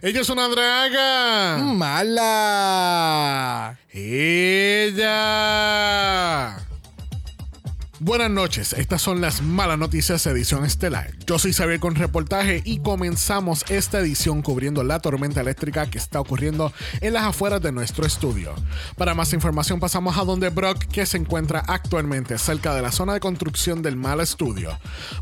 Ella es una draga. Mala. Ella. Buenas noches, estas son las malas noticias edición estelar. Yo soy Xavier con reportaje y comenzamos esta edición cubriendo la tormenta eléctrica que está ocurriendo en las afueras de nuestro estudio. Para más información pasamos a donde Brock que se encuentra actualmente cerca de la zona de construcción del mal estudio.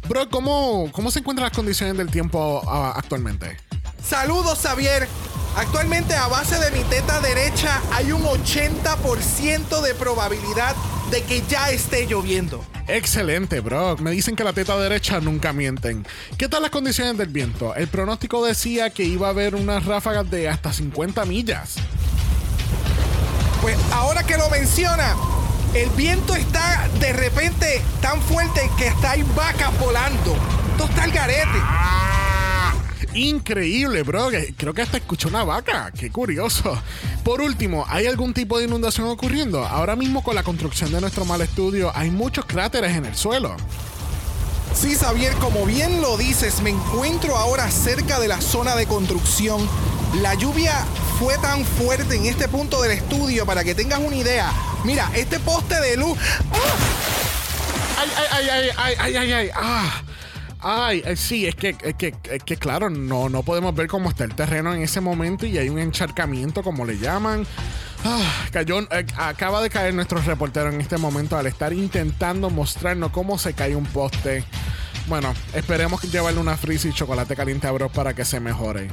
Brock, ¿cómo, cómo se encuentran las condiciones del tiempo ah, actualmente? Saludos, Xavier. Actualmente a base de mi teta derecha hay un 80% de probabilidad de que ya esté lloviendo. Excelente, bro. Me dicen que la teta derecha nunca mienten. ¿Qué tal las condiciones del viento? El pronóstico decía que iba a haber unas ráfagas de hasta 50 millas. Pues ahora que lo menciona, el viento está de repente tan fuerte que hasta hay vacas volando. Esto está el garete. Increíble, bro. Creo que hasta escuché una vaca. Qué curioso. Por último, ¿hay algún tipo de inundación ocurriendo? Ahora mismo con la construcción de nuestro mal estudio hay muchos cráteres en el suelo. Sí, Xavier, como bien lo dices, me encuentro ahora cerca de la zona de construcción. La lluvia fue tan fuerte en este punto del estudio para que tengas una idea. Mira, este poste de luz. ¡Ay, ay, ay, ay, ay, ay, ay! ay. ¡Ah! Ay, eh, sí, es que, es que, es que claro, no, no podemos ver cómo está el terreno en ese momento y hay un encharcamiento, como le llaman. Ah, cayó, eh, acaba de caer nuestro reportero en este momento al estar intentando mostrarnos cómo se cae un poste. Bueno, esperemos llevarle una frisa y chocolate caliente a Bros para que se mejore.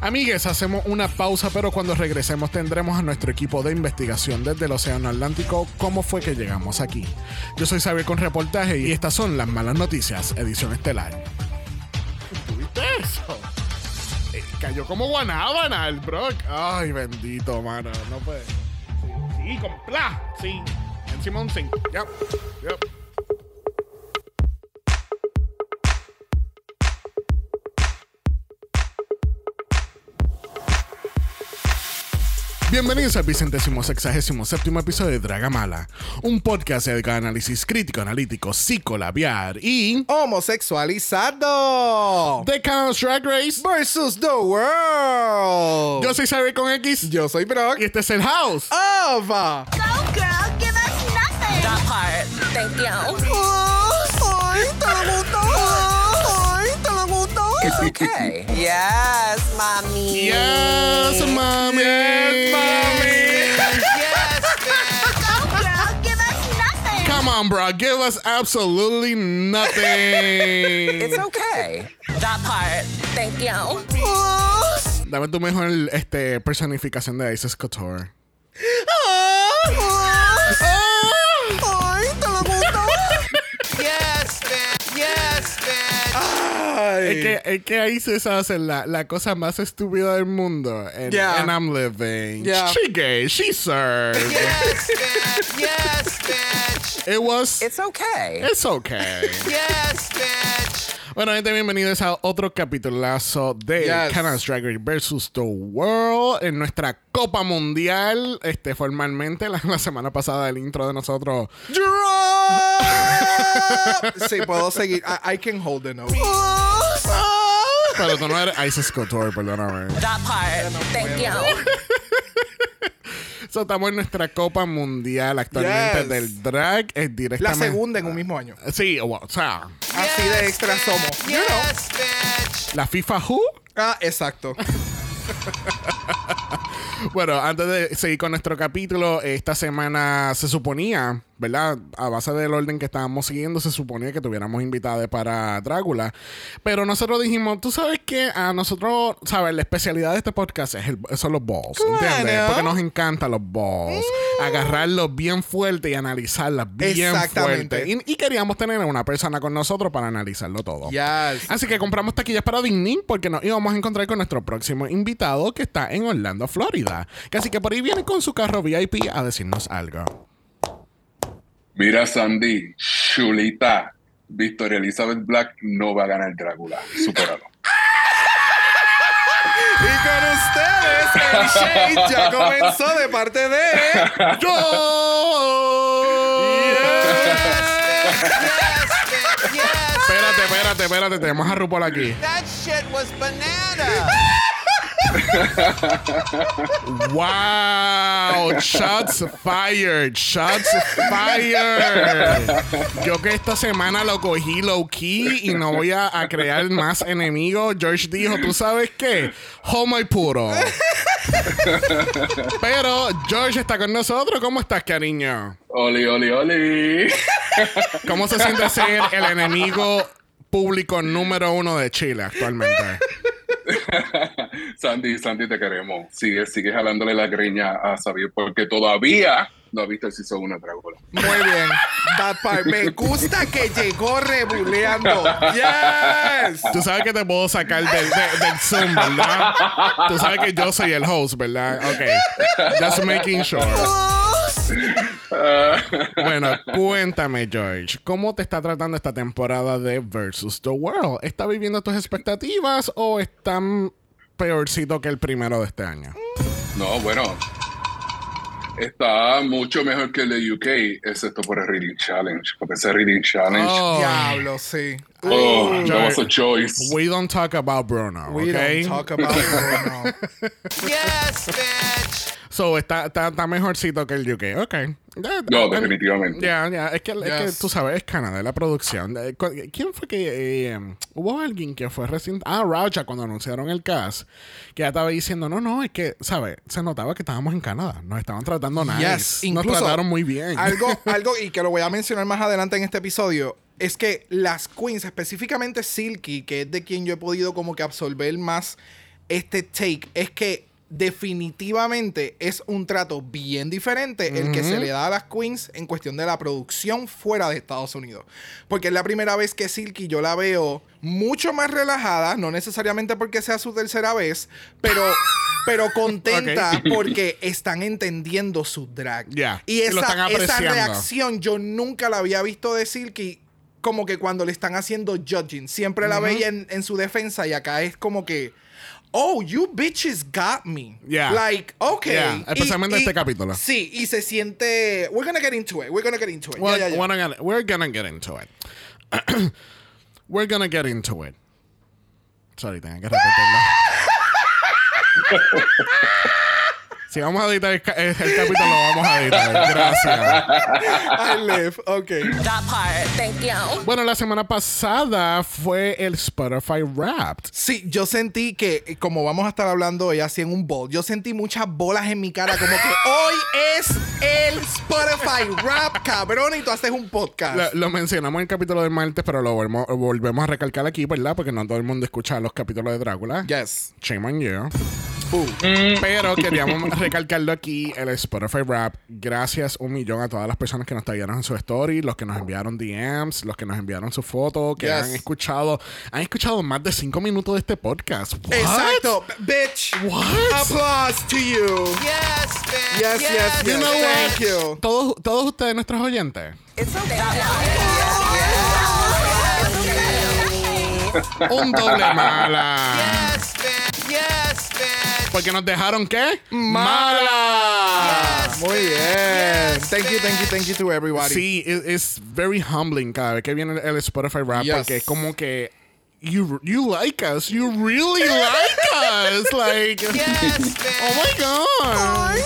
Amigues, hacemos una pausa, pero cuando regresemos tendremos a nuestro equipo de investigación desde el Océano Atlántico cómo fue que llegamos aquí. Yo soy Xavier con reportaje y estas son las malas noticias, edición estelar. ¿Tuviste eso? Eh, cayó como guanábana el Brock. Ay, bendito, mano. No puede. Sí, con pla. Sí. Encima un 5. Yep. Yep. Bienvenidos al vicentésimo sexagésimo séptimo episodio de Dragamala, un podcast de análisis crítico, analítico, psicolabiar y homosexualizado de Canon's Drag Race versus the world. Yo soy Xavier con X, yo soy Brock y este es el House of Go girl, give us nothing. That part, thank you. Ay, te gustó. It's okay. yes, mommy. Yes, mommy. Yes, mommy. yes, bitch. Go girl, give us nothing. Come on, bro. Give us absolutely nothing. It's okay. That part, thank you. Dame tu mejor este, personificación de Isis Couture. Ay, Es que, es que Isis hace la, la cosa más estúpida del mundo. And, Yeah. and I'm living. Yeah. She gay. She served. Yes, bitch. Yes, bitch. It was. It's okay. It's okay. Yes, bitch. Bueno, gente, bienvenidos a otro capitulazo de Yes. Canada's Drag Race versus the World en nuestra Copa Mundial. Este, formalmente, la, la semana pasada, el intro de nosotros. Drop. Sí, puedo seguir. I, I can hold the note. Pero tú no eres Isis Couture, perdóname. That part, thank you. So, estamos en nuestra Copa Mundial actualmente Yes. del drag. Es La directamente. segunda en un mismo año. Sí, o o sea, Así de extra somos. You know. Yes, bitch. la FIFA Who. Ah, exacto. Bueno, antes de seguir con nuestro capítulo, esta semana se suponía, ¿verdad? A base del orden que estábamos siguiendo, se suponía que tuviéramos invitados para Drácula. Pero nosotros dijimos, tú sabes que a nosotros, ¿sabes? La especialidad de este podcast es el- son los balls, ¿entiendes? Porque nos encantan los balls. Agarrarlos bien fuerte y analizarlas bien fuerte. Y, y queríamos tener a una persona con nosotros para analizarlo todo. Yes. Así que compramos taquillas para Disney porque nos íbamos a encontrar con nuestro próximo invitado que está en Orlando, Florida. Así que por ahí viene con su carro VIP a decirnos algo. Mira, Sandy, chulita, Victoria Elizabeth Black no va a ganar Drácula. Supéralo. Y con ustedes, el Shade ya comenzó de parte de. ¡Yo! Yes, bitch. Yes. Espérate, espérate, espérate. Tenemos a RuPaul aquí. That shit was banana. Wow, shots fired, shots fired. Yo que esta semana lo cogí low key y no voy a, a crear más enemigos. George dijo, ¿tú sabes qué? Homo y puro. Pero George está con nosotros. ¿Cómo estás, cariño? Oli, oli, oli. ¿Cómo se siente ser el enemigo público número uno de Chile actualmente? Sandy, Sandy, te queremos. Sigue, sigue jalándole la greña a Xavier porque todavía no ha visto el Season 1 de Drácula. Muy bien. Part. Me gusta que llegó rebuleando. Yes. Tú sabes que te puedo sacar del, de- del Zoom, ¿verdad? Tú sabes que yo soy el host, ¿verdad? Ok. Just making sure. Bueno, cuéntame, George, ¿cómo te está tratando esta temporada de Versus the World? ¿Está viviendo tus expectativas o están peorcito que el primero de este año? No, bueno. Está mucho mejor que el de UK, excepto por el Reading Challenge. Porque ese Reading Challenge, oh, Oh, Diablo, sí. that was a choice. we don't talk about Bruno, We ¿ok? don't talk about now. Yes, bitch. So, está, está, está mejorcito que el UK. Ok. No, ya, definitivamente. Ya, ya. Es que, es que tú sabes, es Canadá, la producción. Eh, ¿Quién fue que... eh, hubo alguien que fue recién... Ah, Raja, cuando anunciaron el cast, que ya estaba diciendo, no, no, es que, ¿sabes? Se notaba que estábamos en Canadá. Nos estaban tratando nice. Yes. Nos Incluso, trataron muy bien. Algo, algo, y que lo voy a mencionar más adelante en este episodio, es que las queens, específicamente Silky, que es de quien yo he podido como que absorber más este take, es que definitivamente es un trato bien diferente el que se le da a las queens en cuestión de la producción fuera de Estados Unidos. Porque es la primera vez que Silky yo la veo mucho más relajada, no necesariamente porque sea su tercera vez, pero, pero contenta porque están entendiendo su drag. Y esa, esa reacción yo nunca la había visto de Silky como que cuando le están haciendo judging. Siempre la veía en, en su defensa y acá es como que... Oh, you bitches got me. Yeah. Like, okay. Yeah, especialmente y- este capítulo. Sí, y se siente. We're gonna get into it. We're gonna get into it. Well, ya. We're, gonna, we're gonna get into it. we're gonna get into it. Sorry, tengo que repetirlo. si vamos a editar el, ca- el capítulo, lo vamos a editar. Gracias. I live. Okay. That part. Thank you. Bueno, la semana pasada fue el Spotify Wrapped. Sí, yo sentí que, eh, como vamos a estar hablando hoy así en un bowl, yo sentí muchas bolas en mi cara, como que hoy es el Spotify Rap, cabrón, y tú haces un podcast. Lo, lo mencionamos en el capítulo del martes, pero lo volvemos, volvemos a recalcar aquí, ¿verdad? Porque no todo el mundo escucha los capítulos de Drácula. Yes. Shame on you. Boo. Pero queríamos recalcarlo aquí, el Spotify Rap. Gracias un millón a todas las personas que nos tallaron en su story, los que nos enviaron DMs, los que nos enviaron su foto, que Yes. han escuchado, han escuchado más de cinco minutos de este podcast. What? Exacto. Bitch. What? Applause to you. Yes, bitch. Yes, yes, yes. You know Thank you. Todos, todos ustedes, nuestros oyentes. It's okay. Un doble mala. Yes, bitch. Yes. Porque nos dejaron qué? Mala. Yes, Muy bien. Thank you, thank you, thank you to everybody. Sí, it- it's very humbling cada vez que viene el Spotify Rap Yes. porque es como que you you like us, you really like us, like Yes, oh my god.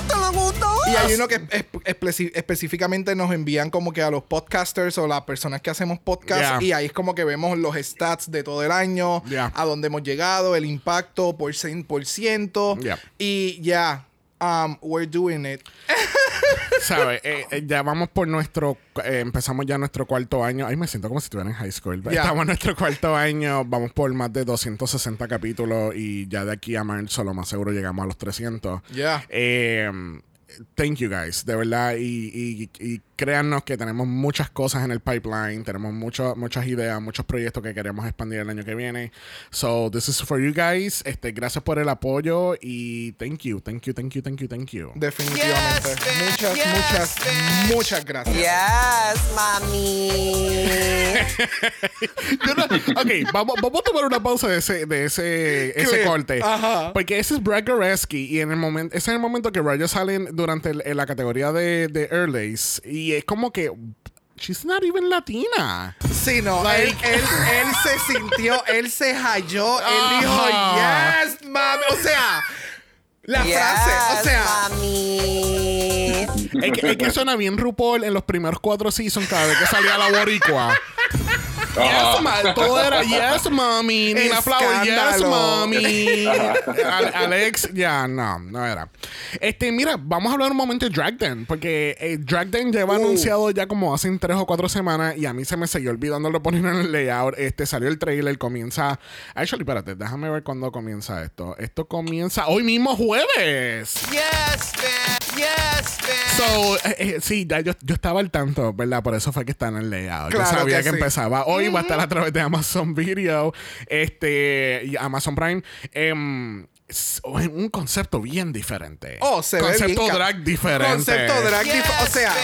Y hay uno que es- espe- específicamente nos envían como que a los podcasters o las personas que hacemos podcast Yeah. y ahí es como que vemos los stats de todo el año, Yeah. a dónde hemos llegado, el impacto por 100% Yeah. y ya, um, we're doing it. ¿Sabes? Eh, eh, ya vamos por nuestro. eh, empezamos ya nuestro cuarto año. Ay, me siento como si estuviera en high school. Estamos en nuestro cuarto año. Vamos por más de 260 capítulos. Y ya de aquí a marzo, lo más seguro, llegamos a los 300. Yeah. Thank you guys, de verdad. Y, y, y créannos que tenemos muchas cosas en el pipeline. Tenemos mucho- muchas ideas, muchos proyectos que queremos expandir el año que viene. So, this is for you guys. Este, gracias por el apoyo. Y thank you, thank you, thank you, thank you, thank you. Definitivamente. Yes, bitch. muchas, Yes, muchas, bitch. muchas gracias. Yes. Yo no- ok, vamos, vamos a tomar una pausa de ese, de ese, ese corte. Ajá. Porque ese es Brad Goreski y en el momento, ese es el momento que Roger sale en- durante el- en la categoría de, de Earlys y es como que she's not even latina. Sí, no, Like- él, él, él se sintió, él se halló, él dijo, yes, mami. O sea, La Yes, frase, o sea, mami. Es que, es que suena bien RuPaul en los primeros cuatro seasons cada vez que salía la boricua. Yes, ma- todo era yes, mami. Nina Flower, yes, mami. Al- Alex, ya, no, no era. Este, mira, vamos a hablar un momento de Drag Den, porque eh, Drag Den lleva Uh. anunciado ya como hace tres o cuatro semanas y a mí se me siguió olvidando poner en el layout. Este, salió el trailer, comienza. Actually, espérate, déjame ver cuándo comienza esto. Esto comienza hoy mismo jueves. Yes, bitch. Yes, bitch. So, eh, eh, sí, ya yo, yo estaba al tanto, ¿verdad? Por eso fue que está en el layout. Claro yo sabía que que, sí. empezaba. Hoy va a estar a través de Amazon Video, este, y Amazon Prime. Em, es un concepto bien diferente. Oh, se ve concepto bien drag diferente. Concepto drag Yes, dif- O sea,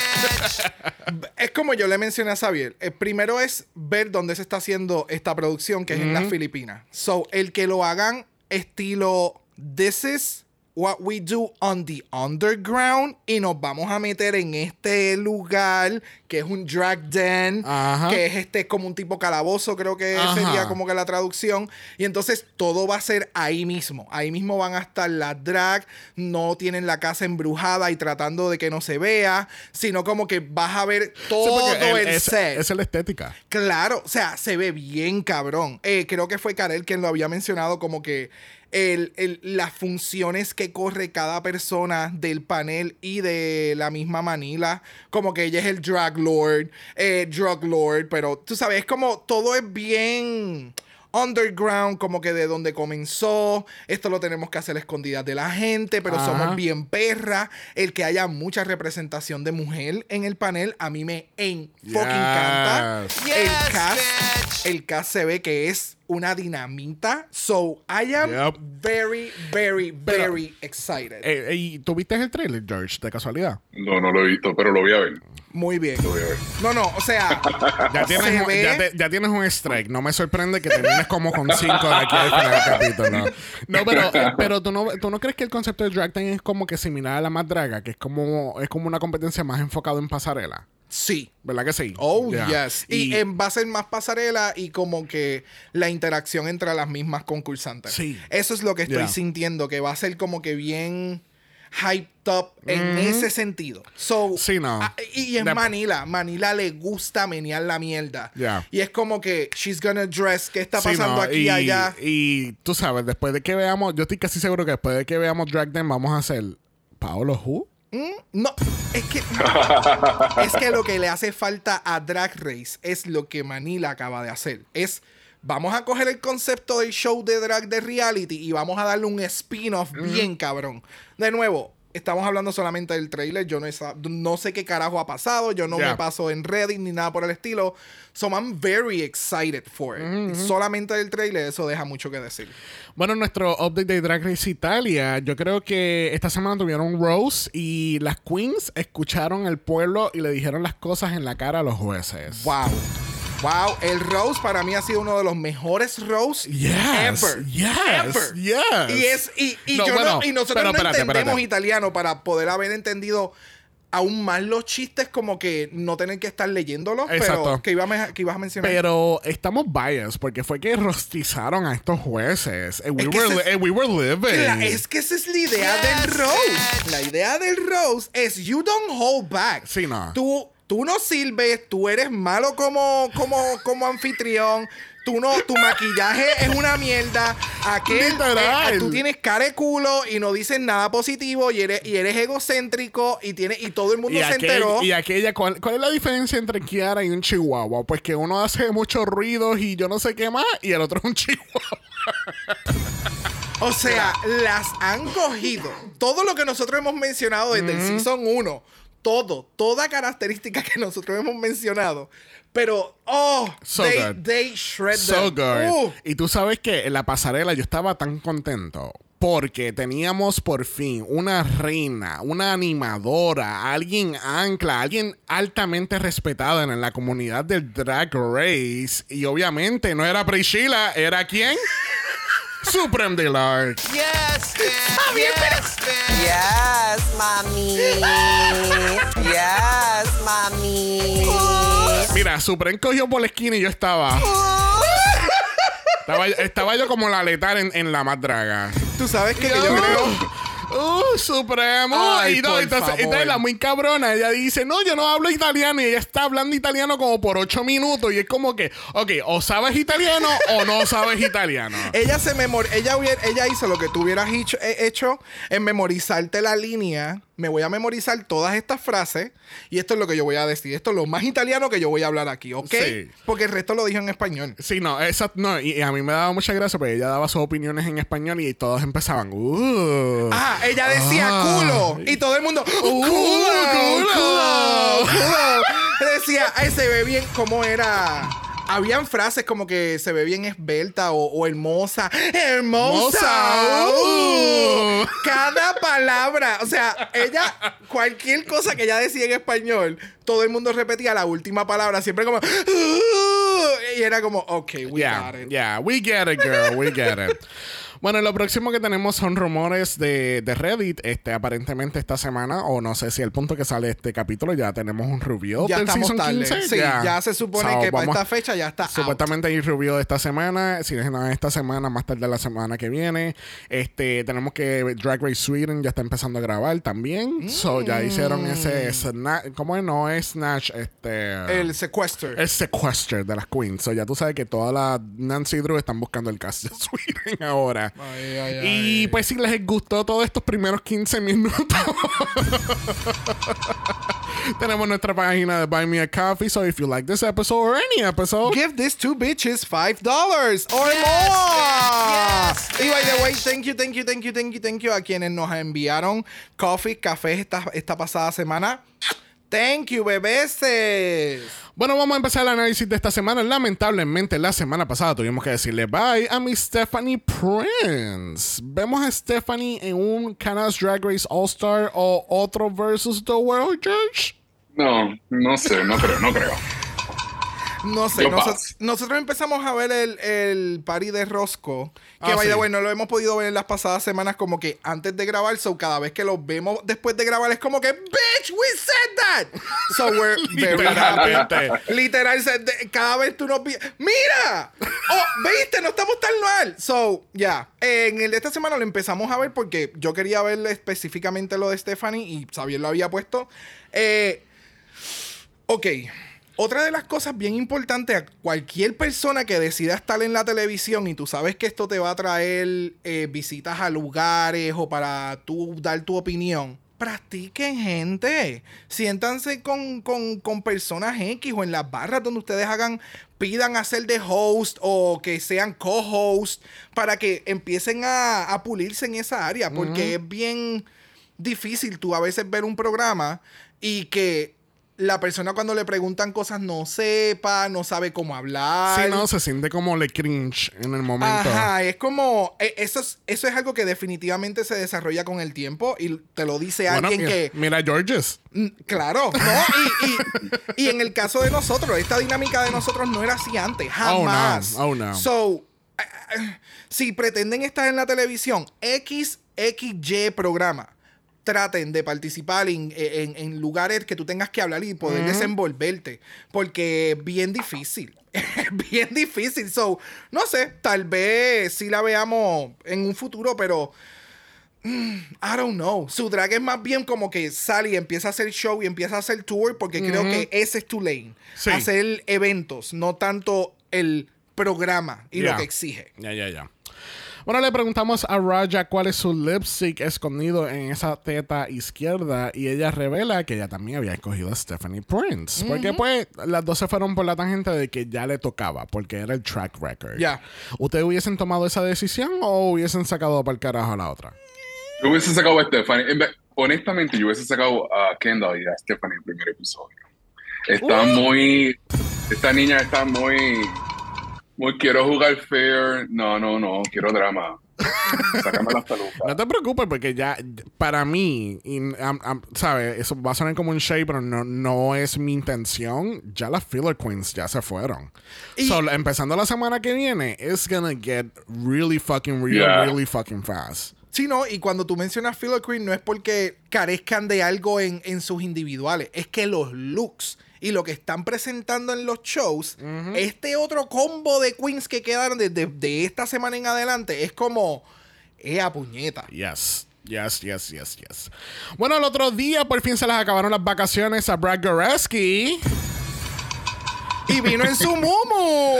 es como yo le mencioné a Xavier. El primero es ver dónde se está haciendo esta producción, que es en las Filipinas. So, el que lo hagan estilo This is what we do on the underground y nos vamos a meter en este lugar que es un drag den, Ajá. que es este como un tipo calabozo, creo que Ajá. sería como que la traducción. Y entonces todo va a ser ahí mismo. Ahí mismo van a estar las drag, no tienen la casa embrujada y tratando de que no se vea, sino como que vas a ver todo el- el es, set. es la estética. Claro, o sea, se ve bien cabrón. Eh, creo que fue Karel quien lo había mencionado como que el- el- las funciones que corre cada persona del panel y de la misma Manila, como que ella es el drag lord, eh, drug lord, pero tú sabes, es como todo es bien underground, como que de donde comenzó. Esto lo tenemos que hacer a escondidas de la gente, pero Ajá. somos bien perra. El que haya mucha representación de mujer en el panel, a mí me en fucking encanta. Yes. el cast, bitch. el cast se ve que es una dinamita. So I am Yep. very, very, Pero- very excited. Eh, eh, ¿Y tuviste el trailer, George, de casualidad? No, no lo he visto, pero lo voy a ver. Muy bien. Lo voy a ver. No, no, o sea, Ya tienes, se un, ve- ya, te- ya tienes un strike. No me sorprende que termines como con cinco de aquí al final del capítulo. No, pero, pero ¿tú, no, ¿tú no crees que el concepto de drag Time es como que similar a la más draga? Que es como, es como una competencia más enfocada en pasarela. Sí. ¿Verdad que sí? Oh, Yeah. yes. Y, Y- em, va a ser más pasarela y como que la interacción entre las mismas concursantes. Sí. Eso es lo que estoy Yeah. sintiendo, que va a ser como que bien hyped up en ese sentido. So, Sí, no. ah, y en De- Manila, Manila le gusta menear la mierda. Yeah. Y es como que she's gonna dress, ¿qué está Sí, pasando no, aquí y, y allá? Y tú sabes, después de que veamos, yo estoy casi seguro que después de que veamos Drag Them vamos a hacer Paolo Who. No, es que es que lo que le hace falta a Drag Race es lo que Manila acaba de hacer. Es vamos a coger el concepto del show de drag de reality y vamos a darle un spin-off bien cabrón. De nuevo, estamos hablando solamente del trailer. Yo no, sa- no sé qué carajo ha pasado. Yo no Yeah. me paso en Reddit ni nada por el estilo. So I'm very excited for it. Solamente el trailer, eso deja mucho que decir. Bueno, nuestro update de Drag Race Italia, yo creo que esta semana tuvieron Rose y las queens escucharon al pueblo y le dijeron las cosas en la cara a los jueces. Wow. Wow, el Rose para mí ha sido uno de los mejores Rose Yes, ever. yes, ever. yes. Y es y, y No, yo bueno, no- y nosotros pero no espérate, entendemos espérate. italiano para poder haber entendido aún más los chistes como que no tener que estar leyéndolos, Exacto. pero que, iba a me- que ibas a mencionar. Pero estamos biased porque fue que rostizaron a estos jueces. And we, Es que were, and we were living. La- es que esa es la idea Yes, del Rose. bitch. La idea del Rose es you don't hold back. Sí, no. Tú, tú no sirves, tú eres malo como, como, como anfitrión. Tú no, tu maquillaje es una mierda. Aquel, eh, tú tienes cara de culo y no dices nada positivo y eres, y eres egocéntrico y tiene, y todo el mundo Y, se aquel- enteró. y aquella, ¿cuál, cuál es la diferencia entre Kiara y un chihuahua? Pues que uno hace muchos ruidos y yo no sé qué más, y el otro es un chihuahua. O sea, las han cogido. Todo lo que nosotros hemos mencionado desde el Season 1. Todo, toda característica que nosotros hemos mencionado. Pero, oh, So they, good. they shred So them. good. Uh, Y tú sabes que en la pasarela yo estaba tan contento porque teníamos por fin una reina, una animadora, alguien ancla, alguien altamente respetada en la comunidad del Drag Race. Y obviamente no era Priscilla, ¿era quién? Supreme Deluxe. Yes, bitch. Yes, bitch. Yes, mommy. Yes, mommy. Mira, Supreme cogió por la esquina y yo estaba. Estaba, estaba yo como la letal en, en la más draga. tú sabes que, que yo creo. Uh, supremo. Ay, y no, entonces, entonces la muy cabrona, ella dice, no, yo no hablo italiano. Y ella está hablando italiano como por ocho minutos. Y es como que, ok, o sabes italiano o no sabes italiano. Ella se memor ella, hubiera- ella hizo lo que tú hubieras hecho, eh, hecho en memorizarte la línea. Me voy a memorizar todas estas frases y esto es lo que yo voy a decir. Esto es lo más italiano que yo voy a hablar aquí, ¿ok? Sí. Porque el resto lo dijo en español. Sí, no, esa, no, y, y a mí me daba mucha gracia porque ella daba sus opiniones en español y todos empezaban, uh. Ah, ella decía Ah. culo y todo el mundo "Uh, culo, culo, culo, culo". Decía, ay, se ve bien, ¿cómo era? Habían frases como que se ve bien esbelta o, o hermosa. ¡Hermosa! Uh. uh. Cada palabra. O sea, ella, cualquier cosa que ella decía en español, todo el mundo repetía la última palabra, siempre como. "Uh", y era como, ok, we Yeah, got it. yeah, we get it, girl, we get it. Bueno, lo próximo que tenemos son rumores de, de Reddit. Este, aparentemente esta semana, o no sé si al punto que sale este capítulo, ya tenemos un review Ya del estamos season tarde. 15. Sí, ya se supone So, que para esta fecha ya está. out. Supuestamente hay review de esta semana. Si no es esta semana, más tarde la semana que viene. Este, tenemos que Drag Race Sweden ya está empezando a grabar también. So ya hicieron ese ¿cómo es? No es Snatch, este. El secuestro. el sequester de las queens. So ya tú sabes que todas las Nancy Drew están buscando el cast de Sweden ahora. Ay, ay, Y pues si les gustó todos estos primeros 15 minutos. Tenemos nuestra página de Buy Me a Coffee. So if you like this episode or any episode, Give these two bitches five dollars or more. yes, y by the way, thank you, thank you, thank you, thank you, thank you a quienes nos enviaron coffee, café esta, esta pasada semana. Thank you, bebeses. Bueno, vamos a empezar el análisis de esta semana. Lamentablemente, la semana pasada tuvimos que decirle bye a mi Stephanie Prince. Vemos a Stephanie en un Canada's Drag Race All Star o otro versus the World, George. No, no sé, no creo, no creo. No sé, Yo noso- paso. nosotros empezamos a ver el, el party de Rosco. Que Ah, by the sí. way, no lo hemos podido ver en las pasadas semanas como que antes de grabar. So cada vez que lo vemos después de grabar es como que, bitch, we said that. So we're very happy. Literal, cada vez tú nos vi- ¡Mira! ¡Oh, viste! No estamos tan mal. So, ya. En el de esta semana lo empezamos a ver porque yo quería ver específicamente lo de Stephanie y Xavier lo había puesto. Eh, ok. Otra de las cosas bien importantes a cualquier persona que decida estar en la televisión y tú sabes que esto te va a traer eh, visitas a lugares o para tú dar tu opinión, practiquen gente. Siéntanse con, con- con personas X o en las barras donde ustedes hagan, pidan hacer de host o que sean co-host para que empiecen a, a pulirse en esa área porque es bien difícil tú a veces ver un programa y que la persona cuando le preguntan cosas no sepa, no sabe cómo hablar. Sí, no, se siente como le cringe en el momento. Ajá, es como, eh, eso es, eso es algo que definitivamente se desarrolla con el tiempo y te lo dice Bueno, alguien mira, que... mira Georges. Mm, Claro, ¿no? Y, y- y en el caso de nosotros, esta dinámica de nosotros no era así antes, Oh, no. jamás. Oh, no. So, eh, eh, si pretenden estar en la televisión, XXY programa, traten de participar en, en- en lugares que tú tengas que hablar y poder desenvolverte, porque es bien difícil. Es bien difícil. So, no sé, tal vez sí la veamos en un futuro, pero I don't know. Su drag es más bien como que sale y empieza a hacer show y empieza a hacer tour porque creo que ese es tu lane. Sí. Hacer eventos, no tanto el programa y lo que exige. Ya, ya, ya. Bueno, le preguntamos a Raja cuál es su lipstick escondido en esa teta izquierda y ella revela que ella también había escogido a Stephanie Prince. Porque pues las dos se fueron por la tangente de que ya le tocaba, porque era el track record. Ya. ¿Ustedes hubiesen tomado esa decisión o hubiesen sacado para el carajo a la otra? Yo hubiese sacado a Stephanie. Honestamente, yo hubiese sacado a Kendall y a Stephanie en el primer episodio. Está muy. Esta niña está muy. Muy quiero jugar fair. No, no, no. Quiero drama. Sácame las pelucas. No te preocupes porque ya, para mí, ¿sabes? Eso va a sonar como un shade, pero no, no es mi intención. Ya las filler queens ya se fueron. Y- so, empezando la semana que viene, it's gonna get really fucking real, Yeah. really fucking fast. Sí, no, y cuando tú mencionas Filler Queen no es porque carezcan de algo en, en sus individuales, es que los looks y lo que están presentando en los shows, este otro combo de queens que quedaron desde de esta semana en adelante, es como, eh, a puñeta. Yes. Yes, yes, yes, yes. Bueno, el otro día por fin se les acabaron las vacaciones a Brad Goreski. Y vino en su mumu.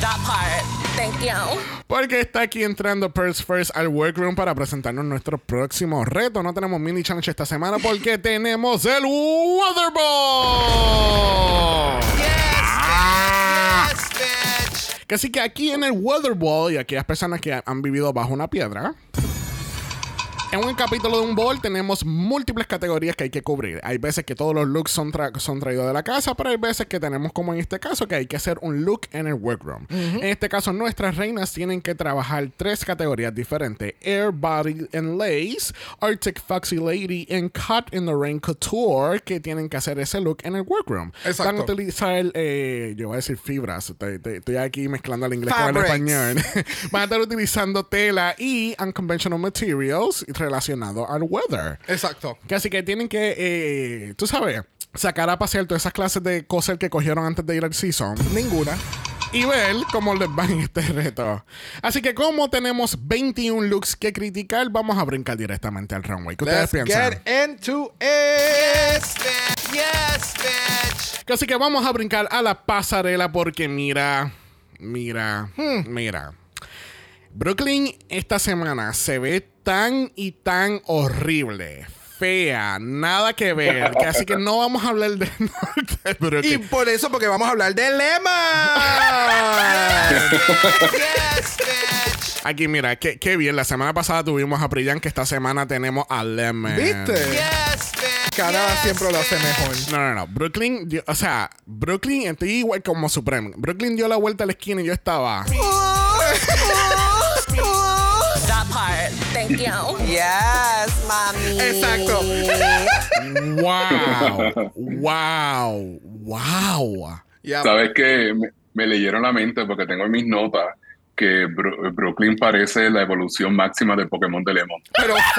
That part. Thank you. Porque está aquí entrando Purse First al workroom para presentarnos nuestro próximo reto. No tenemos mini challenge esta semana porque tenemos el Weather Ball. Yes, bitch. Que Así que aquí en el Weather Ball y aquellas personas que han vivido bajo una piedra. En un capítulo de un ball tenemos múltiples categorías que hay que cubrir. Hay veces que todos los looks son, tra- son traídos de la casa, pero hay veces que tenemos, como en este caso, que hay que hacer un look en el workroom. En este caso, nuestras reinas tienen que trabajar tres categorías diferentes: Air Body and Lace, Arctic Foxy Lady, and Cut in the Rain Couture, que tienen que hacer ese look en el workroom. Exacto. Van a utilizar, eh, yo voy a decir fibras, estoy, estoy- aquí mezclando el inglés con el Fabrics. español. Van a estar utilizando tela y unconventional materials relacionados al weather. Exacto. Que así que tienen que, eh, tú sabes, sacar a pasear todas esas clases de cosas que cogieron antes de ir al season Ninguna. y ver cómo les va en este reto. Así que como tenemos 21 looks que criticar, vamos a brincar directamente al runway. ¿Qué ustedes Let's piensan? get into it. Yes, bitch. Yes, bitch. Así que vamos a brincar a la pasarela porque mira, mira, mira. Brooklyn esta semana se ve tan y tan horrible, fea, nada que ver. que así que no vamos a hablar de, Brooklyn. Y por eso, porque vamos a hablar de Lema. Yes, bitch. Aquí mira, qué, qué bien. La semana pasada tuvimos a Priyan, que esta semana tenemos a Lemon. ¿Viste? Yes. Canadá siempre lo hace mejor. No, no, no. Brooklyn, dio- o sea, Brooklyn, estoy igual como Supreme. Brooklyn dio la vuelta a la esquina y yo estaba. Yes, mommy. Exacto. ¡Wow! ¡Wow! ¡Wow! Ya. ¿Sabes que me, me leyeron la mente porque tengo en mis notas que Brooklyn parece la evolución máxima del Pokémon de Lemon. Pero.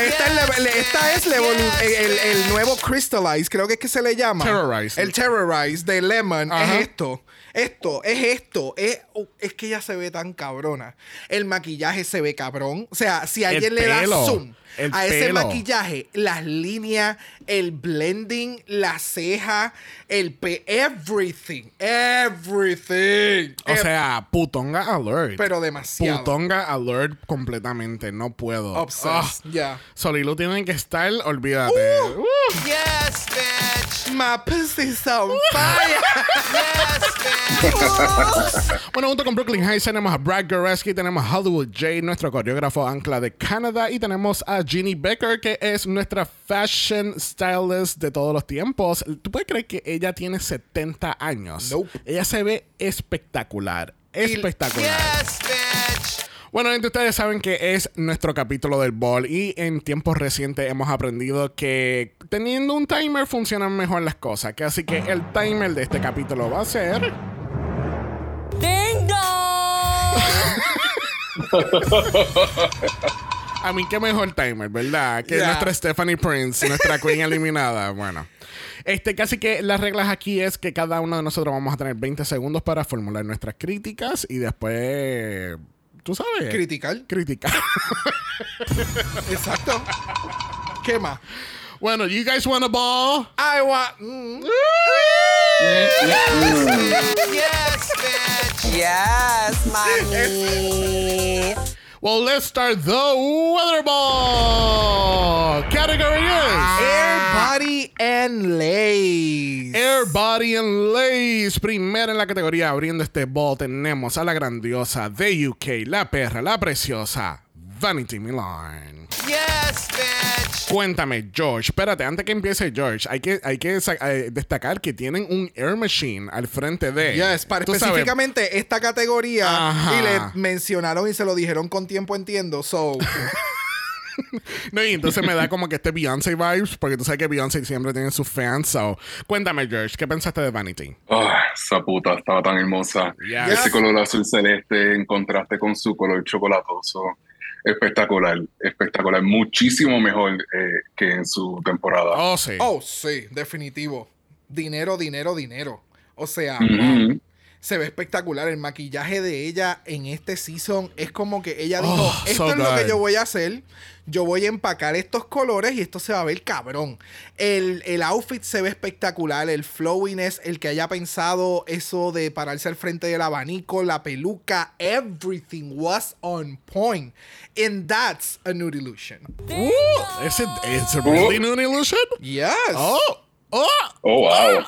Esta es, la, esta es la el, el- el nuevo Crystallize, creo que es que se le llama. Terrorize. El Terrorize de Lemon Ajá. es esto. Esto, es esto. Es, oh, es que ella se ve tan cabrona. El maquillaje se ve cabrón. O sea, si alguien le da zoom a ese pelo. maquillaje, las líneas, el blending, la ceja, el pe everything. Everything. O sea, putonga alert. pero demasiado. Putonga alert completamente. No puedo. Obsessed. Ah. Ya. Solilu tienen que estar, olvídate. Uh. Yes, bitch. My pussy's on fire. Yes, bitch. Bueno, junto con Brooklyn Heights tenemos a Brad Goreski, tenemos a Hollywood J, nuestro coreógrafo ancla de Canadá, y tenemos a Jeannie Becker, que es nuestra fashion stylist de todos los tiempos. ¿Tú puedes creer que ella tiene 70 años? Nope. Ella se ve espectacular. Espectacular. Yes, bitch. Bueno, gente, ustedes saben que es nuestro capítulo del ball y en tiempos recientes hemos aprendido que teniendo un timer funcionan mejor las cosas. Que así que el timer de este capítulo va a ser... Ding. A mí qué mejor timer, ¿verdad? Que nuestra Stephanie Prince, nuestra queen eliminada. Bueno. Este, casi que las reglas aquí es que cada uno de nosotros vamos a tener 20 segundos para formular nuestras críticas y después, tú sabes, Critical. criticar. Exacto. ¿Qué más? bueno, you guys want a ball? I want. mm. Yes, bitch. Yes, mommy. Well, let's start the weather ball. Category is Air, body, and lace. Air Body and Lace. Primera en la categoría abriendo este ball tenemos a la grandiosa de UK, la perra, la preciosa Vanity Milan. Yes, bitch. Cuéntame, George. Espérate, antes que empiece George, hay que, hay que eh, destacar que tienen un Air Machine al frente de. Yes, para sabes, específicamente esta categoría. Ajá. Y le mencionaron y se lo dijeron con tiempo, entiendo. So, No, y entonces me da como que este Beyoncé vibes, porque tú sabes que Beyoncé siempre tiene sus fans. So, cuéntame, George, ¿qué pensaste de Vanity? Ah, esa puta estaba tan hermosa. Yes. Ese color azul celeste en contraste con su color chocolatoso. Espectacular, espectacular. Muchísimo mejor eh, que en su temporada. Oh, sí. oh, sí, definitivo. Dinero, dinero, dinero. O sea, se ve espectacular. El maquillaje de ella en este season es como que ella dijo, Oh, esto so es lo que yo voy a hacer. Yo voy a empacar estos colores y esto se va a ver cabrón. El, el outfit se ve espectacular, el flowiness, el que haya pensado eso de pararse al frente del abanico, la peluca, everything was on point. And that's a nude illusion. Ooh, is it, it's a really new illusion? Yes. Oh, oh. Oh, wow.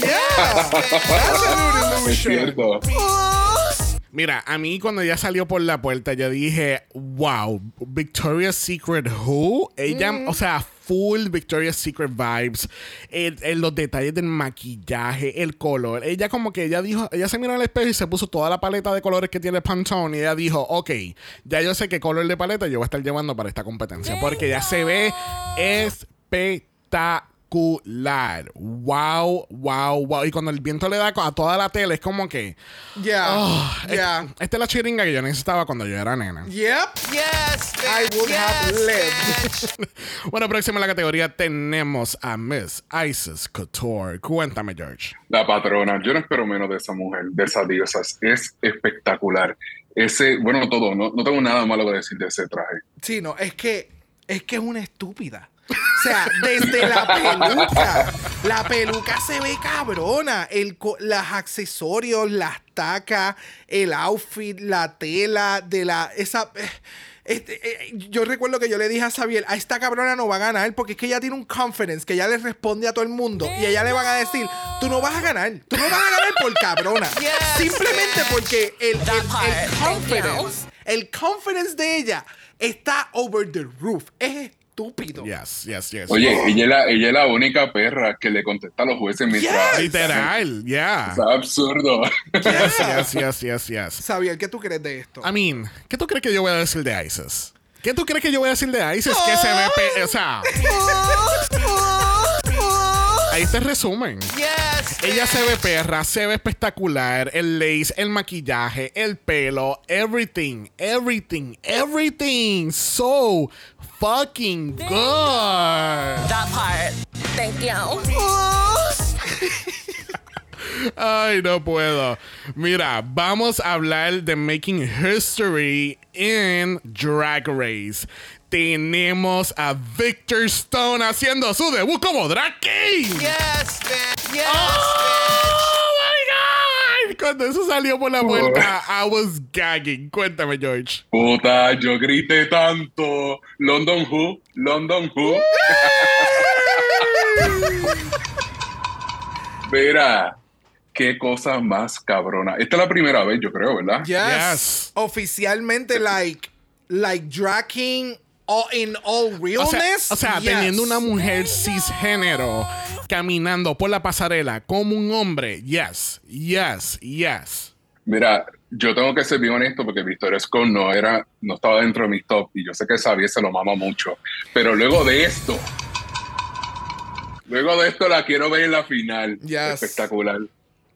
Yeah. That's a nude Es illusion. Mira, a mí cuando ella salió por la puerta, yo dije, wow, Victoria's Secret Who? Ella, Mm. o sea, full Victoria's Secret vibes. El- el- los detalles del maquillaje, el color. Ella como que ella dijo, ella se miró al espejo y se puso toda la paleta de colores que tiene Pantone y ella dijo, ok, ya yo sé qué color de paleta yo voy a estar llevando para esta competencia. Porque ya se ve espectacular. Wow, wow, wow. Y cuando el viento le da a toda la tela, es como que. Yeah. Oh, yeah. es- Esta es la chiringa que yo necesitaba cuando yo era nena. Yep. Yes, I bitch. would have yes, lived. bitch. Bueno, próxima en la categoría tenemos a Miss Isis Couture. Cuéntame, George. La patrona, yo no espero menos de esa mujer, de esa diosa. Es espectacular. Ese, bueno, todo, no, no tengo nada malo que decir de ese traje. Sí, no, es que es que es una estúpida. O sea, desde la peluca. La peluca se ve cabrona. El, los accesorios, las tacas, el outfit, la tela de la. Esa. eh, este, eh, yo recuerdo que yo le dije a Xavier, a esta cabrona no va a ganar porque es que ella tiene un confidence que ella le responde a todo el mundo y a ella le van a decir, tú no vas a ganar, tú no vas a ganar por cabrona. Yes, Simplemente porque el, el, el confidence, el confidence de ella está over the roof. Es estúpido. Yes, yes, yes. Oye, ella es, la, ella es la única perra que le contesta a los jueces mientras... Yes. Literal, yeah. Es absurdo. Yes, yes, yes, yes, yes. Xavier, ¿qué tú crees de esto? I mean, ¿qué tú crees que yo voy a decir de Isis? ¿Qué tú crees que yo voy a decir de Isis? Que se ve, pe- o sea, ahí te resumen. Yes, Ella se ve perra, se ve espectacular. El lace, el maquillaje, el pelo, everything, everything, everything. So fucking good. that part. Thank you. Ay, no puedo. Mira, vamos a hablar de Making History in Drag Race. Tenemos a Victor Stone haciendo su debut como Drag King. Yes, bitch. Yes, ¡Oh! Cuando eso salió por la puerta, I was gagging. Cuéntame, George. Puta, yo grité tanto. London Who, London Who. Verá, qué cosa más cabrona. Esta es la primera vez, yo creo, ¿verdad? Yes. Yes. Oficialmente, like, like drag king all, in all O sea, realness. o sea yes. teniendo una mujer cisgénero caminando por la pasarela como un hombre. Yes, yes, yes. Mira, yo tengo que ser bien honesto porque Victoria Scott no era, no estaba dentro de mis top y yo sé que Xavier se lo mama mucho. Pero luego de esto, luego de esto la quiero ver en la final. Yes. Espectacular.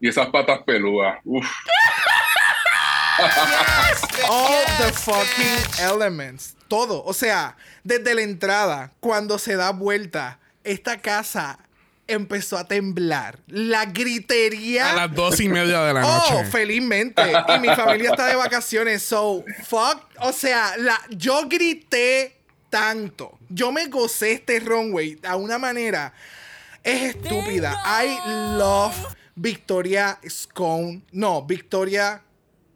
Y esas patas pelúas. Uf. all the fucking elements. Todo. O sea, desde la entrada, cuando se da vuelta, esta casa empezó a temblar. La gritería. A las dos y media de la noche. Oh, felizmente. Y mi familia está de vacaciones. So, fuck. O sea, la, yo grité tanto. Yo me gocé este runway a una manera. Es estúpida. I love Victoria Scone. No, Victoria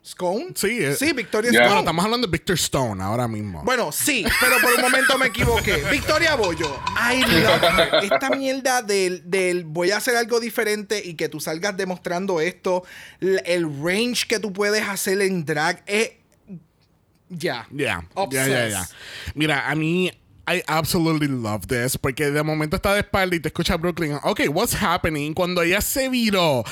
Scone. Sí, eh. Sí, Victoria Ya. Bueno, estamos hablando de Victor Stone ahora mismo. Bueno, sí, pero por un momento me equivoqué. Victoria Bollo. Her. Esta mierda del, del voy a hacer algo diferente y que tú salgas demostrando esto, el range que tú puedes hacer en drag es. Ya. Ya, ya, Obsessed. ya, ya. Mira, a mí, I absolutely love this. Porque de momento está de espalda y te escucha Brooklyn. Ok, what's happening? Cuando ella se viró,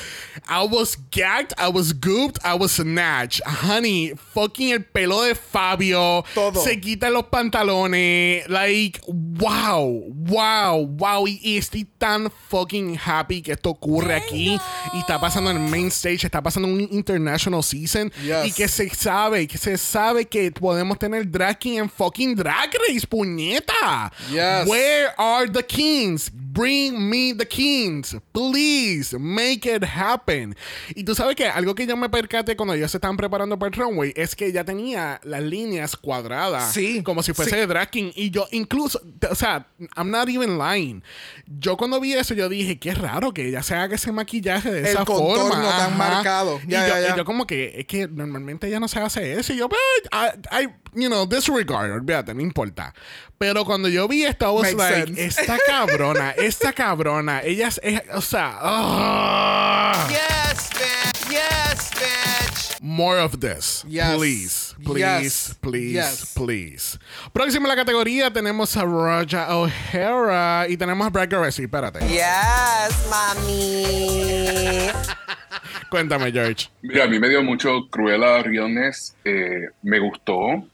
I was gagged, I was gooped, I was snatched. Honey, fucking el pelo de Fabio. Todo. Se quita los pantalones. Like, wow, wow, wow. Y, y estoy tan fucking happy que esto ocurre aquí. Y está pasando en el main stage, está pasando en un international season. Yes. Y que se sabe, que se sabe que podemos tener drag king en fucking drag race, puñeta. Yes. Where are the kings? Bring me the kings. Please make it happen. Y tú sabes que algo que yo me percaté cuando ellos se estaban preparando para el runway es que ya tenía las líneas cuadradas. Sí, Como si fuese sí. de drag king. Y yo incluso, o sea, I'm not even lying. Yo cuando vi eso, yo dije, qué raro que ella se haga ese maquillaje de El esa contorno forma. tan marcado. Ya, y, yo, ya, ya. y yo como que, es que normalmente ella no se hace eso. Y yo, "But I, I, you know, disregard, olvídate, no importa. Pero cuando yo vi esta, I was Makes like, sense. esta cabrona, esta cabrona, ella es, es- o sea, ah. Yes, bitch. Yes, bitch. More of this. Yes. Please, please, Yes. please, Yes. please. Próxima en la categoría tenemos a Roger O'Hara y tenemos a Brad Garrett. Espérate. Yes, mami. Cuéntame, George. Mira, a mí me dio mucho Cruella Realness, eh, me gustó,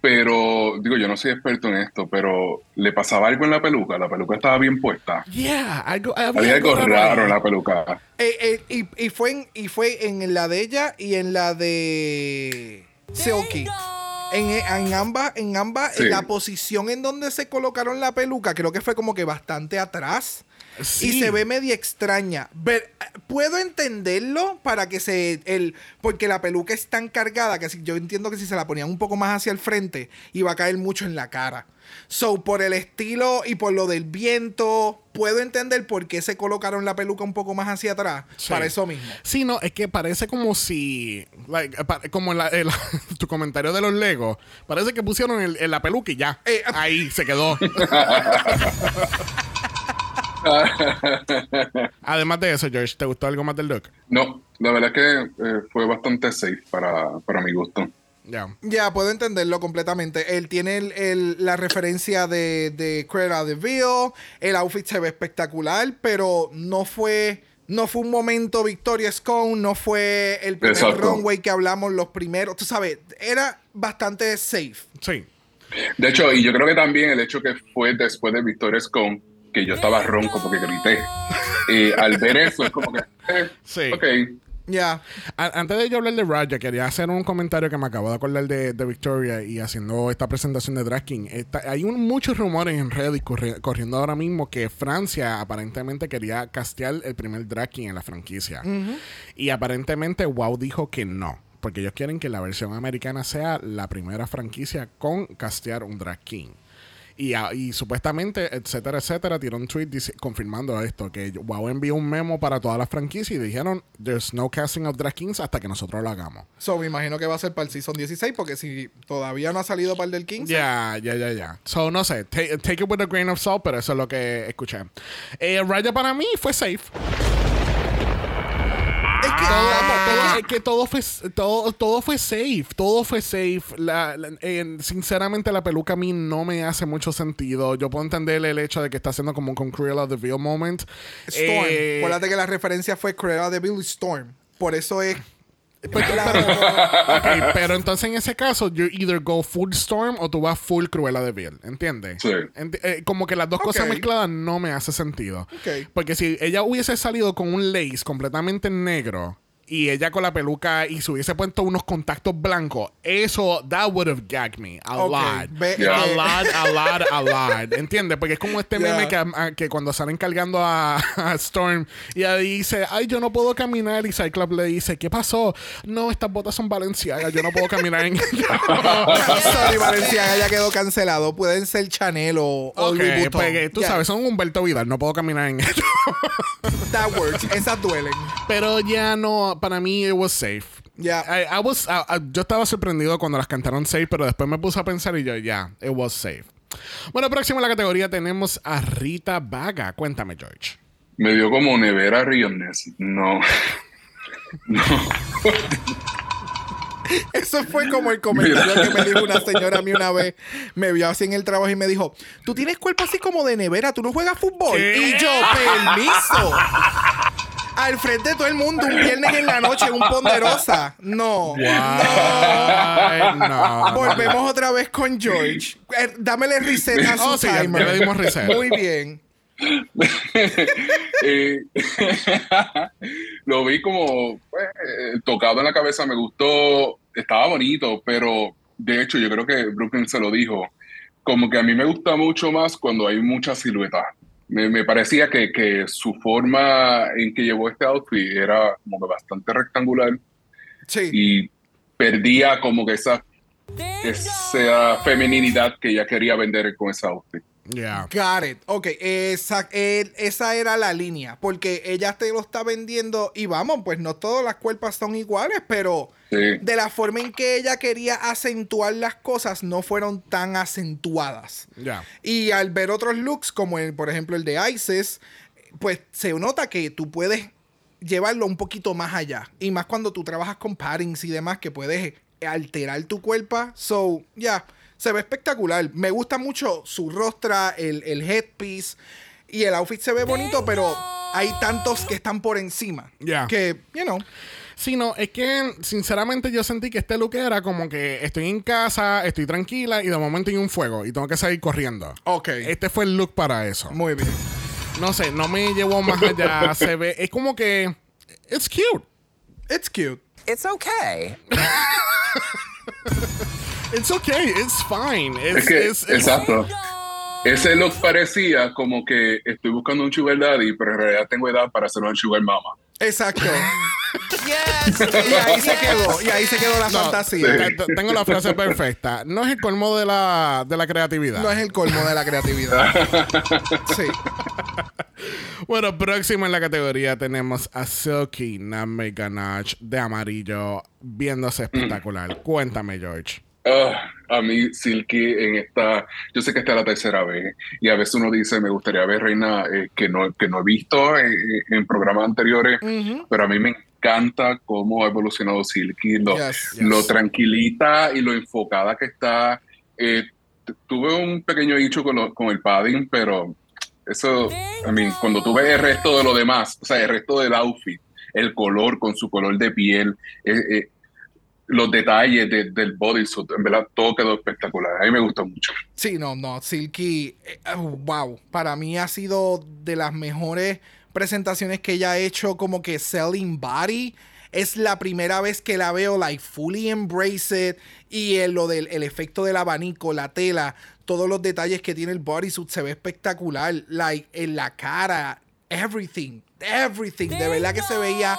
pero digo, yo no soy experto en esto, pero le pasaba algo en la peluca, la peluca estaba bien puesta. Yeah, algo, había Había algo algo raro en la peluca. Eh, eh, y, y fue en, y fue en la de ella y en la de Silky. En, en ambas, en ambas, Sí. en la posición en donde se colocaron la peluca, creo que fue como que bastante atrás. Sí. Y se ve media extraña. Ver- puedo entenderlo para que se. El, porque la peluca es tan cargada que si, yo entiendo que si se la ponían un poco más hacia el frente, iba a caer mucho en la cara. So, por el estilo y por lo del viento, puedo entender por qué se colocaron la peluca un poco más hacia atrás. Sí. Para eso mismo. Sí, no, es que parece como si, like, como en la- tu comentario de los Legos, parece que pusieron el, el- la peluca y ya. Eh, Ahí se quedó. Además de eso, George, ¿te gustó algo más del look? No, la verdad es que eh, fue bastante safe para, para mi gusto. Ya. Ya, puedo entenderlo completamente. Él tiene el- el- la referencia de, de Cruella de Vil. El outfit se ve espectacular, pero no fue. No fue un momento Victoria Scone, no fue el primer Exacto. runway que hablamos, los primeros. Tú sabes, era bastante safe. Sí. De hecho, y yo creo que también el hecho que fue después de Victoria Scone, que yo estaba ronco porque grité, y al ver eso es como que, eh, Sí. ok, Ya. A- Antes de yo hablar de Raja, quería hacer un comentario que me acabo de acordar de, de Victoria y haciendo esta presentación de Drag King. Esta- hay un- muchos rumores en Reddit corri- corriendo ahora mismo que Francia aparentemente quería castear el primer Drag King en la franquicia. Y aparentemente Wow dijo que no. Porque ellos quieren que la versión americana sea la primera franquicia con castear un Drag King. Y, y supuestamente, etcétera, etcétera, tiró un tweet confirmando esto, que WoW envió un memo para todas las franquicias y dijeron, there's no casting of Drag Kings hasta que nosotros lo hagamos. So, me imagino que va a ser para el Season 16, porque si todavía no ha salido para el del 15. Ya, ya, ya, ya. So, no sé, ta- take, it with a grain of salt, pero eso es lo que escuché. Eh, Raya para mí fue safe. Es que, Todo, vamos, todo- es que- todo fue, todo, todo fue safe. Todo fue safe. La- la- eh, sinceramente, la peluca a mí no me hace mucho sentido. Yo puedo entender el hecho de que está haciendo como un con Cruella the Real moment. Storm. Eh, Acuérdate que la referencia fue Cruella de Vil y Storm. Por eso es. Pues, Claro. pero entonces en ese caso, you either go full Storm o tú vas full Cruella de Vil. ¿Entiendes? Sí. Eh, como que las dos cosas mezcladas no me hace sentido. Porque si ella hubiese salido con un lace completamente negro y ella con la peluca y se hubiese puesto unos contactos blancos, eso, that would have gagged me a Ok, lot. Yeah. A eh, lot, a lot, a lot. ¿Entiendes? Porque es como este Yeah. meme que, a- que cuando salen cargando a, a Storm y ella dice, ay, yo no puedo caminar. Y Cyclops le dice, ¿qué pasó? No, estas botas son valenciagas, yo no puedo caminar en Sorry, Valenciaga ya quedó cancelado. Pueden ser Chanel o, o Ok, Louis Vuitton. pues, que tú Yeah, sabes, son Humberto Vidal, no puedo caminar en esto. That works. Esas duelen. Pero ya no, para mí it was safe. Ya. I- I was- I- I- yo estaba sorprendido cuando las cantaron safe, pero después me puse a pensar y yo, ya, it was safe. Bueno, próximo en la categoría tenemos a Rita Vaga. Cuéntame, George. me dio como nevera Realness. No, no, Eso fue como el comentario que me dijo una señora a mí una vez. Me vio así en el trabajo y me dijo: Tú tienes cuerpo así como de nevera, tú no juegas fútbol. ¿Qué? Y yo, permiso. Al frente de todo el mundo, un viernes en la noche, un ponderosa. No. Ay, no. Volvemos otra vez con George. Eh, dámele reset a su Oh, sí, ya- timer. ya le dimos reset. Muy bien. Eh, lo vi como pues, eh, tocado en la cabeza, me gustó, estaba bonito, pero de hecho yo creo que Brooklyn se lo dijo, como que a mí me gusta mucho más cuando hay mucha silueta. Me, me parecía que, que su forma en que llevó este outfit era como que bastante rectangular Sí. y perdía como que esa, esa feminidad que ella quería vender con ese outfit. Yeah. Got it. Ok, esa, esa era la línea. Porque ella te lo está vendiendo. Y vamos, pues no todas las cuerpos son iguales, pero Sí. de la forma en que ella quería acentuar las cosas, no fueron tan acentuadas. Yeah. Y al ver otros looks, como el, por ejemplo el de Isis, pues se nota que tú puedes llevarlo un poquito más allá. Y más cuando tú trabajas con paddings y demás, que puedes alterar tu cuerpo. So, ya, se ve espectacular. Me gusta mucho su rostra, el, el headpiece. Y el outfit se ve bonito, pero hay tantos que están por encima. Ya. Que, you know. Sí, no, es que sinceramente yo sentí que este look era como que estoy en casa, estoy tranquila y de momento hay un fuego y tengo que salir corriendo. Ok. Este fue el look para eso. Muy bien. No sé, no me llevó más allá. Se ve, es como que. It's cute. It's cute. It's okay. It's okay. It's fine. It's, Es que, it's- it's- exacto. Ese look parecía como que estoy buscando un sugar daddy, pero en realidad tengo edad para ser un sugar mama. Exacto. Yes. y ahí se quedó. Y ahí se quedó la No, fantasía. te- Tengo la frase perfecta. No es el colmo de la, de la creatividad. No es el colmo de la creatividad. Sí. Bueno, próximo en la categoría tenemos a Silky Name Ganache de amarillo, viéndose espectacular. Cuéntame, George. Ah, a mí, Silky, en esta, yo sé que esta es la tercera vez, y a veces uno dice, me gustaría ver Reina eh, que, no, que no he visto en, en programas anteriores, pero a mí me encanta cómo ha evolucionado Silky, lo, Yes, yes. lo tranquilita y lo enfocada que está. Eh, tuve un pequeño dicho con, lo- con el padding, pero eso, I mean, cuando tú ves el resto de lo demás, o sea, el resto del outfit, el color con su color de piel, eh, eh, los detalles de- del bodysuit, en verdad todo quedó espectacular. A mí me gustó mucho. Sí, no, no. Silky, eh, oh, wow. Para mí ha sido de las mejores presentaciones que ella ha hecho como que selling body. Es la primera vez que la veo, like, fully embrace it. Y el, lo del el efecto del abanico, la tela, todos los detalles que tiene el bodysuit se ve espectacular. Like, en la cara, everything, everything. De verdad que se veía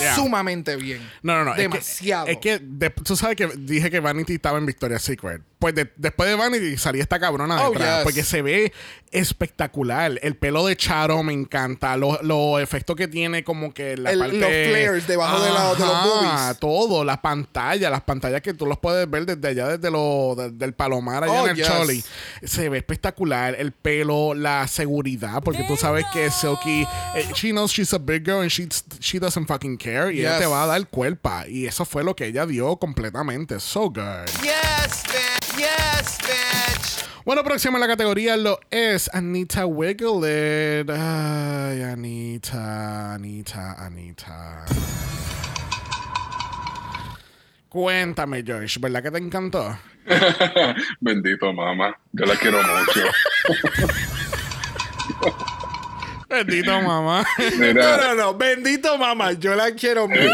Yeah. sumamente bien. No, no, no. es que- Demasiado. Es que, de- tú sabes que dije que Vanity estaba en Victoria's Secret. Pues de- después de Vanity salía esta cabrona Oh, detrás. yes. Porque se ve espectacular. El pelo de Charo me encanta. Los, los efectos que tiene, como que la El- parte. los flares debajo de la- de los boobies. Todo. Las pantallas. Las pantallas que tú los puedes ver desde allá, desde lo, de- del palomar allá Oh, en el yes. Choli. Se ve espectacular. El pelo, la seguridad. Porque tú sabes que Silky. eh, she knows she's a big girl and she, she doesn't fucking care. Y ella Yes. te va a dar cuerpo. Y eso fue lo que ella dio completamente. So good. Yes, bitch. Yes, bitch. Bueno, próximo en la categoría lo es Anita Wiglet. Ay, Anita, Anita, Anita. Cuéntame, George, ¿verdad que te encantó? Bendito, mamá. Yo la quiero mucho. Bendito, mamá. No, no, no. Bendito mamá. Yo la quiero mucho.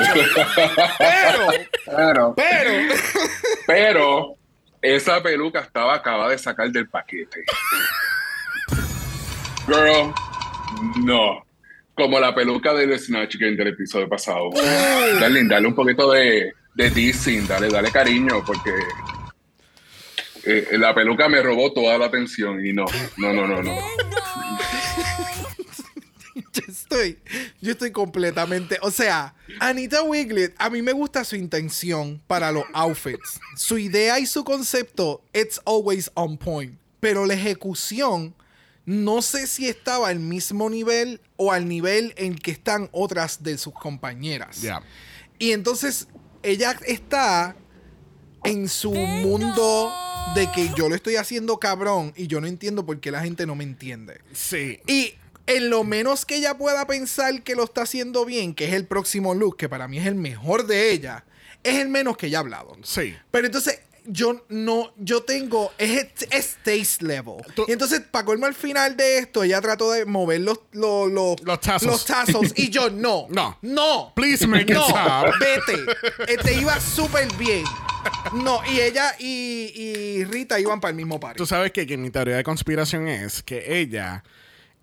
Pero, pero, pero. pero esa peluca estaba acabada de sacar del paquete. Girl, no. Como la peluca del Snatch Game del episodio pasado. Dale, dale un poquito de, de teasing, dale, dale cariño, porque eh, la peluca me robó toda la atención y no, no, no, no, no. Yo estoy, yo estoy completamente, o sea, Anita Wiglet, a mí me gusta su intención para los outfits. Su idea y su concepto, it's always on point. Pero la ejecución, no sé si estaba al mismo nivel o al nivel en que están otras de sus compañeras. Ya. Y entonces ella está en su mundo de que yo lo estoy haciendo cabrón y yo no entiendo por qué la gente no me entiende. Sí. Y en lo menos que ella pueda pensar que lo está haciendo bien, que es el próximo look, que para mí es el mejor de ella, es el menos que ella ha hablado. Sí. Pero entonces yo no, yo tengo, es, es taste level. Tú- y entonces, para colmo al final de esto, ella trató de mover los, los, los, Los tazos. los tazos, y yo no. No. No. Please make it no, stop. vete. Eh, te iba súper bien. No, y ella y, y Rita iban para el mismo party. Tú sabes que, que mi teoría de conspiración es que ella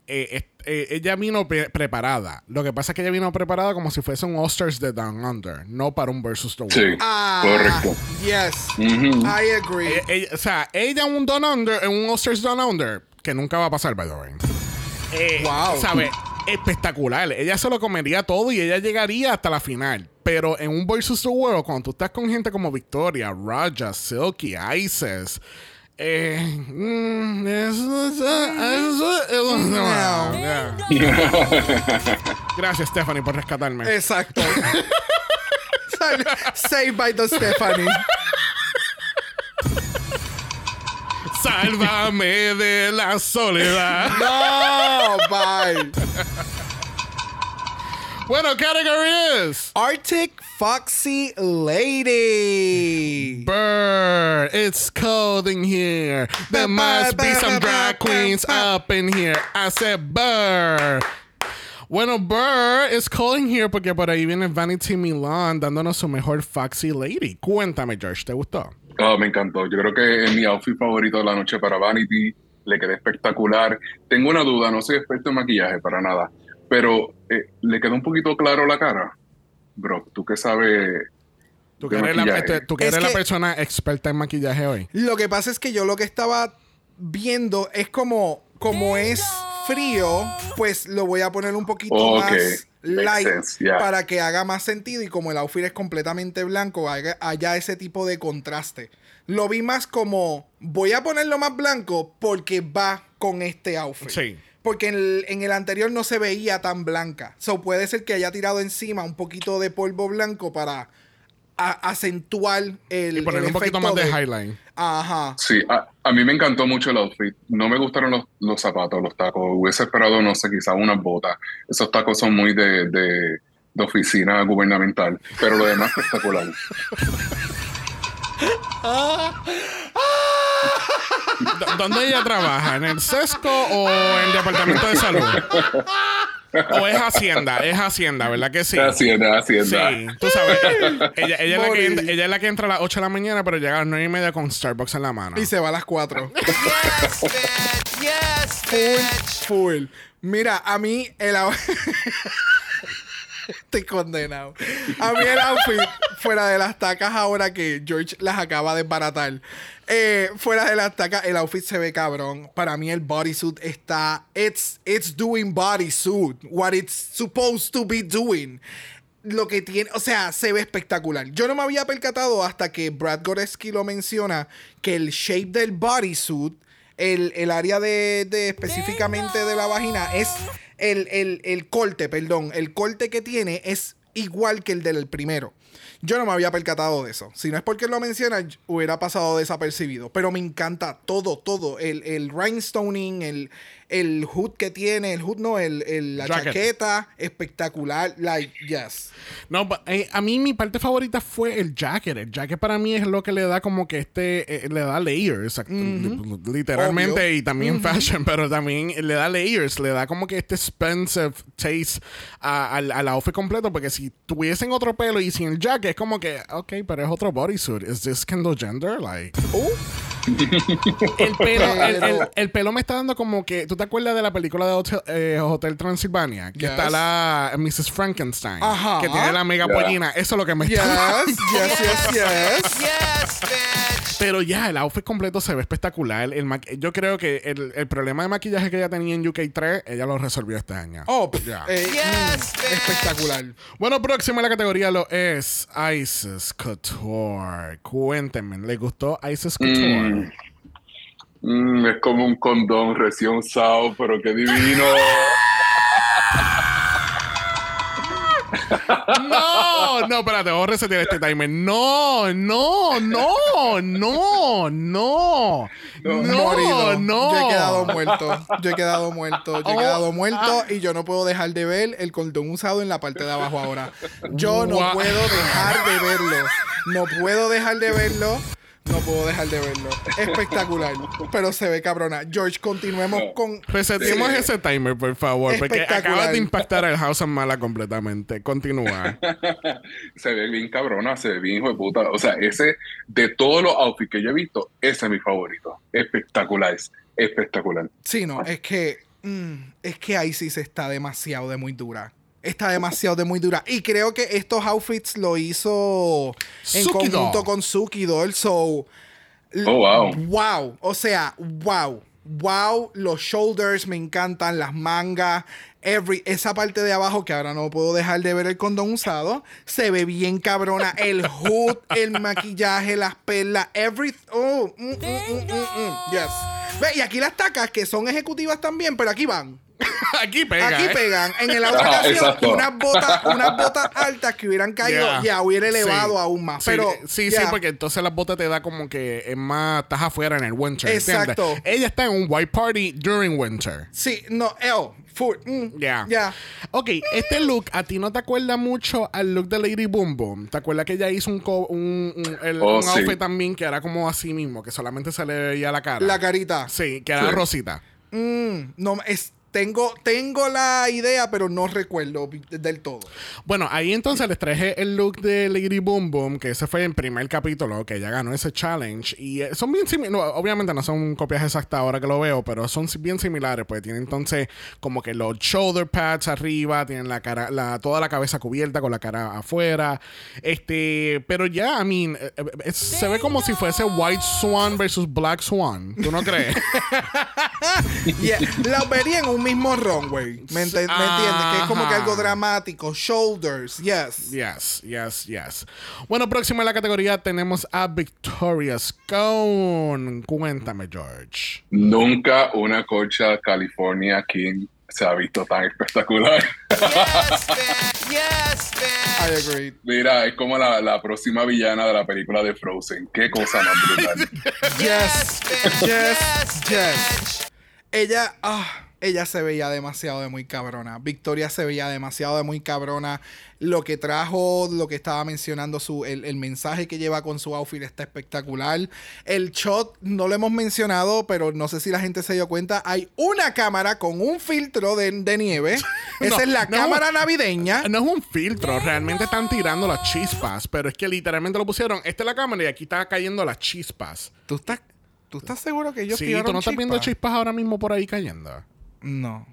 eh, eh, eh, ella vino pre- preparada. Lo que pasa es que ella vino preparada como si fuese un All-Stars de Down Under, no para un Versus the World. Sí, Ah, correcto. Yes. Ujú. I agree. Ella- ella- o sea, ella un Down Under, en un All-Stars Down Under, que nunca va a pasar, by the way. Eh, Wow. ¿Sabe? Espectacular. Ella se lo comería todo y ella llegaría hasta la final. Pero en un Versus the World, cuando tú estás con gente como Victoria, Raja, Silky, Isis. Eh, mm, eso- eso- eso- No. yeah. Gracias, Stephanie, por rescatarme. Exacto. Saved by the Stephanie. Sálvame de la soledad. No, bye. Bueno, category is Arctic Foxy Lady. Bird. It's cold in here. There must be some drag queens up in here. I said Bird. Bueno, Burr is calling here porque por ahí viene Vanity Milan dándonos su mejor Foxy Lady. Cuéntame, George, ¿te gustó? Ah, me encantó. Yo creo que es mi outfit favorito de la noche para Vanity. Le quedé espectacular. Tengo una duda, no soy experto en maquillaje para nada, pero eh, le quedó un poquito claro la cara. Bro, tú que sabes. Tú que eres, la, este, tú que la persona experta en maquillaje hoy. Lo que pasa es que yo lo que estaba viendo es como, como es frío, pues lo voy a poner un poquito más makes light sense, yeah. para que haga más sentido y como el outfit es completamente blanco, haya, haya ese tipo de contraste. Lo vi más como voy a ponerlo más blanco porque va con este outfit. Sí. Porque en el, en el anterior no se veía tan blanca. So puede ser que haya tirado encima un poquito de polvo blanco para a- acentuar el. Y ponerle el un poquito más de highlight. Ajá. Sí, a, a mí me encantó mucho el outfit. No me gustaron los, los zapatos, los tacos. Hubiese esperado, no sé, quizás unas botas. Esos tacos son muy de, de, de oficina gubernamental. Pero lo demás espectacular. D- ¿Dónde ella trabaja? ¿En el SESCO o en el Departamento de Salud? ¿O es Hacienda? Es Hacienda, ¿verdad que sí? Hacienda, hacienda. Sí, tú sabes. Ella, ella, es la que entra, ella es la que entra a las 8 de la mañana, pero llega a las 9 y media con Starbucks en la mano. Y se va a las 4. Yes, bitch. Yes, bitch. Full. Mira, a mí el Estoy condenado. A mí el outfit, fuera de las tacas ahora que George las acaba de baratar. Eh, fuera de las tacas, el outfit se ve cabrón. Para mí el bodysuit está. It's, it's doing bodysuit. What it's supposed to be doing. Lo que tiene, o sea, se ve espectacular. Yo no me había percatado hasta que Brad Goreski lo menciona que el shape del bodysuit, el, el área de, de específicamente de la vagina, es el, el, el corte, perdón, el corte que tiene es igual que el del primero. Yo no me había percatado de eso. Si no es porque lo menciona, hubiera pasado desapercibido. Pero me encanta todo, todo. El, el rhinestoning, el, el hood que tiene, el hood no, el, el- la Jacket. chaqueta, espectacular. Like, yes. No, but, eh, a mí mi parte favorita fue el jacket. El jacket para mí es lo que le da como que este, eh, le da layers, literalmente Obvio. y también fashion, pero también le da layers, le da como que este expensive taste a- al, al outfit completo, porque si tuviesen otro pelo y sin el jacket es como que, ok, pero es otro bodysuit. ¿Es this Kendall Gender? Like, Uh, el pelo, el, Pero- el- el pelo me está dando como que. ¿Tú te acuerdas de la película de Hotel, eh, Hotel Transilvania? Que Yes. está la Mrs. Frankenstein. Ajá. Que tiene la mega Yeah. pollina. Eso es lo que me yes, está yes, yes, yes. Yes, bitch. Pero ya, el outfit completo se ve espectacular. El yo creo que el, el problema de maquillaje que ella tenía en UK3, ella lo resolvió este año. Oh, eh, Yes, mm, espectacular. Bueno, próximo en la categoría lo es Isis Couture. Cuéntenme, ¿le gustó Isis Couture? Mm, es como un condón recién usado, pero qué divino. No, no, espérate, vamos a resetear este timer. No, no, no, no, no. No, Morido. no. Yo he quedado muerto. Yo he quedado muerto. Yo he Oh, quedado muerto y yo no puedo dejar de ver el cordón usado en la parte de abajo ahora. Yo no puedo dejar de verlo. No puedo dejar de verlo. No puedo dejar de verlo. Espectacular. Pero se ve cabrona. George, continuemos con. Reseteemos Sí. ese timer, por favor, porque acabas de impactar al House of Mala completamente. Continúa. se ve bien cabrona, se ve bien hijo de puta. O sea, ese, de todos los outfits que yo he visto, ese es mi favorito. Espectacular, es espectacular. Sí, no, es que Es que Isis está demasiado de muy dura. Está demasiado de muy dura. Y creo que estos outfits lo hizo en Suki conjunto Doll. con Suki Doll. So, Oh, wow. Wow. O sea, wow. Wow. Los shoulders me encantan, las mangas. Every, esa parte de abajo que ahora no puedo dejar de ver el condón usado. Se ve bien cabrona. El hood, el maquillaje, las perlas, every. Oh, mm, mm, mm, mm, mm. Yes. Ve, y aquí las tacas que son ejecutivas también, pero aquí van. Aquí pega. Aquí ¿eh? pegan. En el otra ocasión, unas botas, unas botas altas que hubieran caído, Yeah. ya hubiera elevado Sí. aún más. Sí, Pero, sí, yeah. sí, porque entonces las botas te da como que es más, estás afuera en el winter. ¿entiendes? Exacto. Ella está en un white party during winter. Sí, no, L, full. mm, Ya. Ya. Ok, este look, ¿a ti no te acuerda mucho al look de Lady Boom Boom? ¿Te acuerdas que ella hizo un, co- un, un- el- Oh, un sí. outfit también que era como así mismo, que solamente se le veía la cara? La carita. Sí, que era Sí. rosita. Mm, no, es, tengo, tengo la idea, pero no recuerdo del todo. Bueno, ahí entonces les traje el look de Lady Boom Boom, que ese fue el primer capítulo, que ella ganó ese challenge. Y eh, son bien similares, obviamente no son copias exactas ahora que lo veo, pero son bien similares, pues tienen entonces como que los shoulder pads arriba, tienen la cara, la, toda la cabeza cubierta con la cara afuera. Este, pero ya, I mean, eh, eh, es- se ve como si fuese White Swan versus Black Swan. ¿Tú no crees? Yeah, la vería en un mismo runway. ¿Me, me entiendes? Que es como que algo dramático. Shoulders, yes. Yes, yes, yes. Bueno, próximo en la categoría tenemos a Victoria Scone. Cuéntame, George. Nunca una cocha California King se ha visto tan espectacular. Yes, bitch. Yes, I agree. Mira, es como la, la próxima villana de la película de Frozen. Qué cosa más brutal. Yes, bitch. yes, Yes, yes. Ella, ah, ella se veía demasiado de muy cabrona. Victoria se veía demasiado de muy cabrona. Lo que trajo, lo que estaba mencionando, su, el, el mensaje que lleva con su outfit está espectacular. El shot, no lo hemos mencionado, pero no sé si la gente se dio cuenta. Hay una cámara con un filtro de, de nieve. Esa No, es la no. cámara navideña. No es un filtro, realmente están tirando las chispas, pero es que literalmente lo pusieron. Esta es la cámara y aquí está cayendo las chispas. ¿Tú estás, ¿Tú estás seguro que ellos sí, tiraron tú no estás viendo chispas ahora mismo por ahí cayendo. No.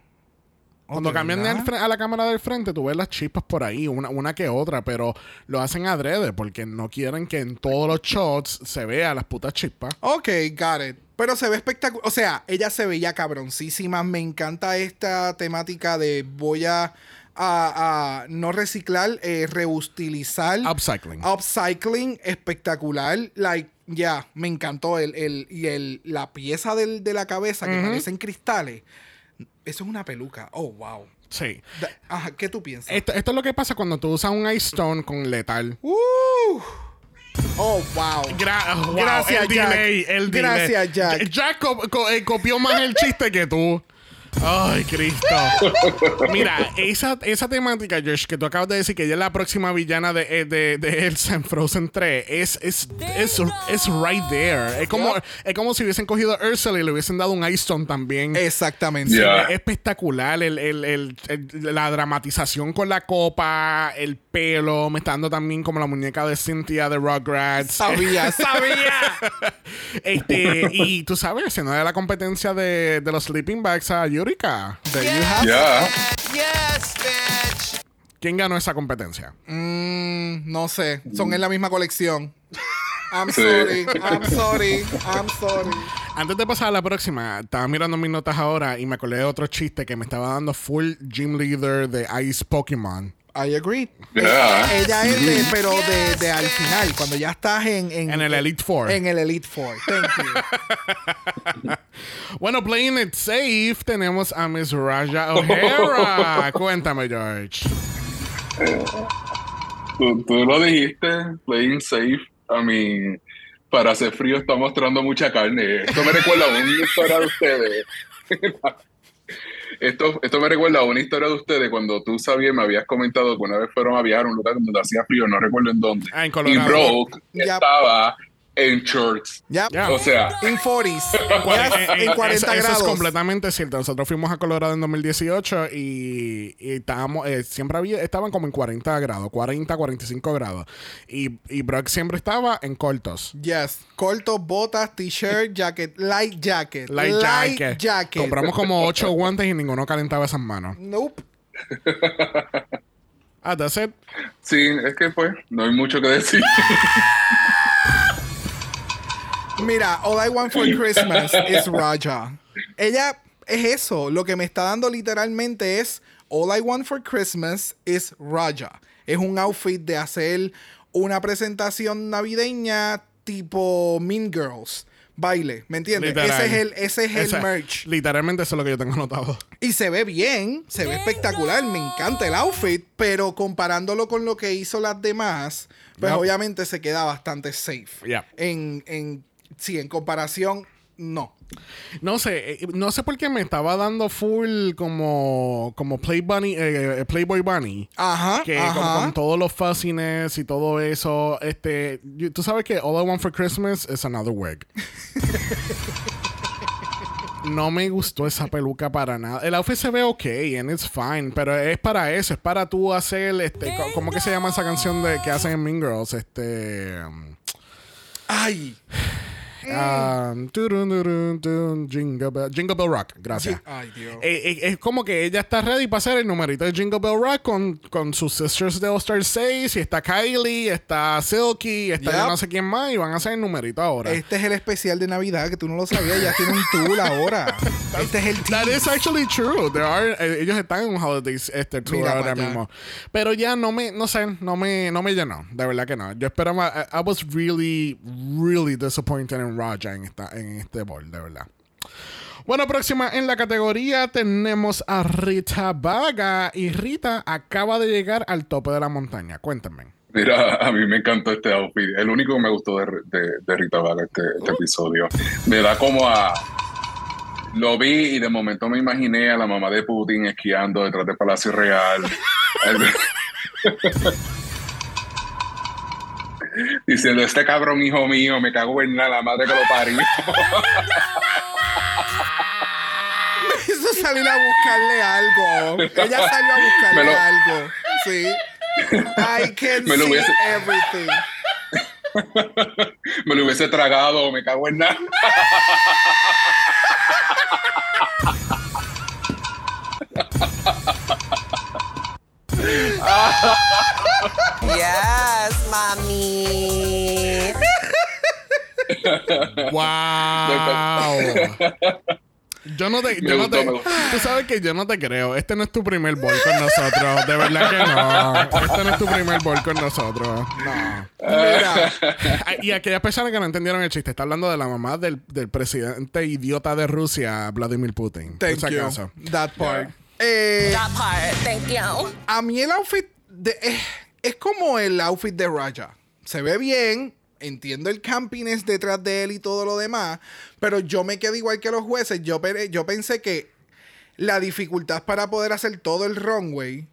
Cuando ¿de cambian a la cámara del frente, tú ves las chispas por ahí, una, una que otra, pero lo hacen adrede porque no quieren que en todos los shots se vea las putas chispas. Ok, got it. Pero se ve espectacular. O sea, ella se veía cabroncísima. Me encanta esta temática de voy a, a- a no reciclar, eh, reutilizar. Upcycling. Upcycling, espectacular. Like, ya, me encantó. El, el, y el, la pieza del- de la cabeza que parecen cristales. Eso es una peluca. Oh, wow. Sí. Da- Ajá, ¿qué tú piensas? Esto, esto es lo que pasa cuando tú usas un Ice Stone con letal. Uh. Oh, wow. Gra- wow, Gracias, el Jack. delay, el delay. Gracias, Jack. Jack co- co- eh, copió más el chiste que tú. Ay, Cristo. Mira, esa, esa temática, Josh, que tú acabas de decir que ella es la próxima villana de, eh, de, de Elsa en Frozen 3, es, es, es, es right there. Es como, es como si hubiesen cogido a Ursula y le hubiesen dado un Ice Stone también. Exactamente. Yeah. Es espectacular el, el- el- el- la dramatización con la copa, el pelo, me está dando también como la muñeca de Cynthia de Rugrats. Sabía, sabía. Este, y tú sabes, haciendo de la competencia de, de los sleeping bags a There you have it. Ya. Yes, bitch. ¿Quién ganó esa competencia? Mm, no sé. Son en la misma colección. I'm Sí. sorry. I'm sorry. I'm sorry. Antes de pasar a la próxima, estaba mirando mis notas ahora y me acordé de otro chiste que me estaba dando full gym leader de Ice Pokémon. I agree. Ella es de, pero de, de al final, cuando ya estás en, En el Elite Four. En el Elite Four. Thank you. Bueno, playing it safe, tenemos a Miss Raja O'Hara. Cuéntame, George. Tú, tú lo dijiste, playing safe. A mí, para hacer frío está mostrando mucha carne. Esto me recuerda a de ustedes. Esto, esto me recuerda a una historia de ustedes cuando tú sabías, me habías comentado que una vez fueron a viajar a un lugar donde hacía frío, no recuerdo en dónde. Ah, en y Colorado. Brooke Ya. estaba en shorts. Ya. O sea, En 40s. Cuare- Ya, eh, eh, en 40 eso, eso grados. es completamente cierto. Nosotros fuimos a Colorado en 2018 y, y estábamos, eh, siempre había, estaban como en 40 grados, 40, 45 grados. Y, y Brock siempre estaba en cortos. Yes. Cortos, botas, t-shirt, jacket, light jacket. Light, jacket. jacket. Compramos como 8 guantes y ninguno calentaba esas manos. Nope. Ah, that's it. sí, es que pues, no hay mucho que decir. Mira, All I Want for Christmas is Raja. Ella es eso. Lo que me está dando literalmente es All I Want for Christmas is Raja. Es un outfit de hacer una presentación navideña tipo Mean Girls. Baile, ¿me entiendes? Literal. Ese es el, ese es el merch. Literalmente eso es lo que yo tengo anotado. Y se ve bien, se ve espectacular, me encanta el outfit, pero comparándolo con lo que hizo las demás, pues obviamente se queda bastante safe. En, en, sí, en comparación, no. No sé, eh, no sé por qué me estaba dando full como, como Play Bunny, eh, eh, Playboy Bunny. Ajá, que con, ajá. con todos los fuzziness y todo eso, este, tú sabes que All I Want for Christmas is another wig. no me gustó esa peluca para nada. El outfit se ve ok and it's fine, pero es para eso, es para tú hacer, este, co- ¿cómo que se llama esa canción de que hacen en Mean Girls? Este, um, Ay, um, turun, turun, turun, Jingle Bell, Jingle Bell Rock, gracias. ay Dios. Eh, eh, es como que ella está ready para hacer el numerito de Jingle Bell Rock con, con sus sisters de All Star 6. Y está Kylie, está Silky, está yo Yep. no sé quién más. Y van a hacer el numerito ahora. Este es el especial de Navidad que tú no lo sabías, ya tiene un tour ahora. Este es el That team. is actually true. There are, eh, ellos están en un holiday este, tour Mira ahora mismo. Pero ya no me, no sé, no me, no me llenó. De verdad que no. Yo esperaba, I, I was really, really disappointed en Raja en, esta, en este bowl, de verdad. Bueno, próxima en la categoría tenemos a Rita Vaga. Y Rita acaba de llegar al tope de la montaña. Cuéntame. Mira, a mí me encantó este outfit. El único que me gustó de, de, de Rita Vaga este, este episodio. Me da como a. Lo vi y de momento me imaginé a la mamá de Putin esquiando detrás del Palacio Real. Diciendo, este cabrón hijo mío, me cago en nada, la madre que lo parió. Eso salir a buscarle algo. Ella salió a buscarle Me lo- algo. Sí. I can Me lo see hubiese- everything. me lo hubiese tragado, me cago en nada. Yes, mami. ¡Wow! Yo no te, yo no te- tú sabes que yo no te creo. Este no es tu primer bol con nosotros. De verdad que no. Este no es tu primer bol con nosotros. No. Mira, Y aquellas personas que no entendieron el chiste, está hablando de la mamá del, del presidente idiota de Rusia, Vladimir Putin. por thank si you. acaso. That part. Eh, That part, thank you. a mí el outfit de, es, es como el outfit de Raja. Se ve bien, entiendo el campiness detrás de él y todo lo demás, pero yo me quedé igual que los jueces. Yo, yo pensé que la dificultad para poder hacer todo el runway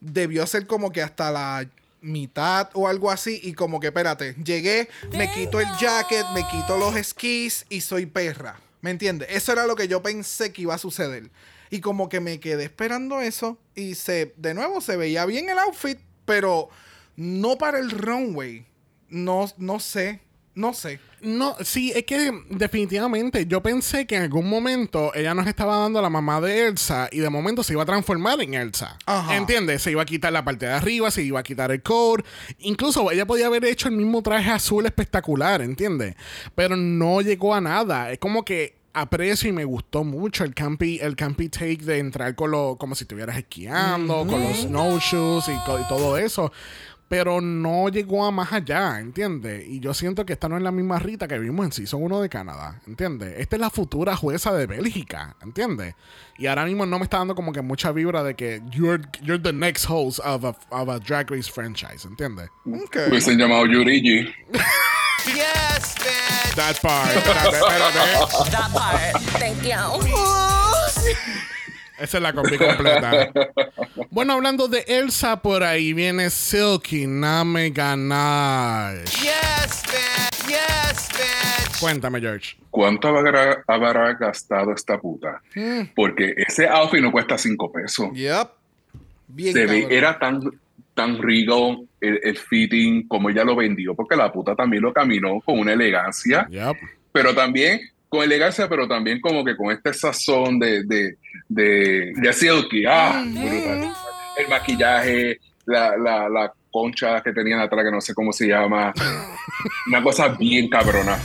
debió ser como que hasta la mitad o algo así y como que espérate, llegué, me quito el jacket, me quito los esquís y soy perra. ¿Me entiendes? Eso era lo que yo pensé que iba a suceder. Y como que me quedé esperando eso y se de nuevo se veía bien el outfit, pero no para el runway. No no sé, no sé. No, sí, es que definitivamente yo pensé que en algún momento ella nos estaba dando a la mamá de Elsa y de momento se iba a transformar en Elsa. Ajá. ¿Entiendes? Se iba a quitar la parte de arriba, se iba a quitar el core. Incluso ella podía haber hecho el mismo traje azul espectacular, ¿entiendes? Pero no llegó a nada. Es como que aprecio y me gustó mucho el campy, el campy take de entrar con lo, como si estuvieras esquiando, con los snowshoes y, todo eso. Pero no llegó a más allá, ¿entiendes? Y yo siento que esta no es la misma Rita que vimos en Season 1 de Canadá, ¿entiendes? Esta es la futura jueza de Bélgica, ¿entiendes? Y ahora mismo no me está dando como que mucha vibra de que you're, you're the next host of a, of a Drag Race franchise, ¿entiendes? Ok. Hubiesen llamado Yurigi. Yes, bitch. That part. espérate. That part, thank you. Esa es la combi completa. Bueno, hablando de Elsa, por ahí viene Silky Name Ganache. Yes, bitch. Yes, bitch. Cuéntame, George. ¿Cuánto habrá, habrá gastado esta puta? Porque ese outfit no cuesta cinco pesos. Yep. Bien Se ve, era tan, tan regal el, el fitting como ella lo vendió, porque la puta también lo caminó con una elegancia, Yep. pero también con elegancia, pero también como que con este sazón de, de, de, de silky. Ah, brutal. El maquillaje, la, la, la concha que tenían atrás, que no sé cómo se llama. Una cosa bien cabrona.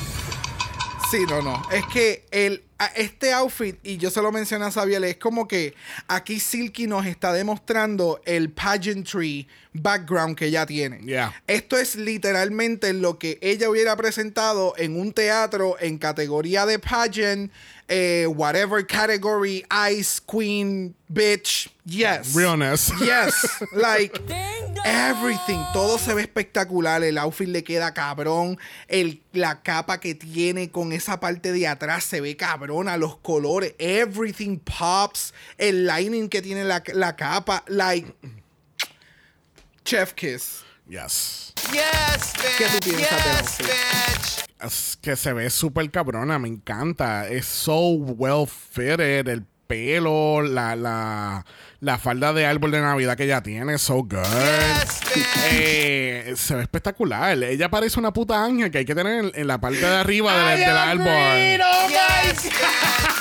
Sí, no, no. Es que el, este outfit, y yo se lo mencioné a Xavier, es como que aquí Silky nos está demostrando el pageantry background que ella tiene. Yeah. Esto es literalmente lo que ella hubiera presentado en un teatro en categoría de pageant, eh, whatever category, Ice Queen, bitch, yes. Realness. Yes, like everything, todo se ve espectacular, el outfit le queda cabrón, el, la capa que tiene con esa parte de atrás se ve cabrona, los colores, everything pops, el lining que tiene la, la capa, like chef kiss. Yes. Yes, bitch. ¿Qué tú piensas yes, bitch. Que se ve súper cabrona, me encanta. Es so well fitted, el pelo, la, la, la falda de árbol de Navidad que ella tiene, so good. Yes. Eh, se ve espectacular. Ella parece una puta ángel que hay que tener en, en la parte de arriba del, del árbol. Yes, bitch. Yes,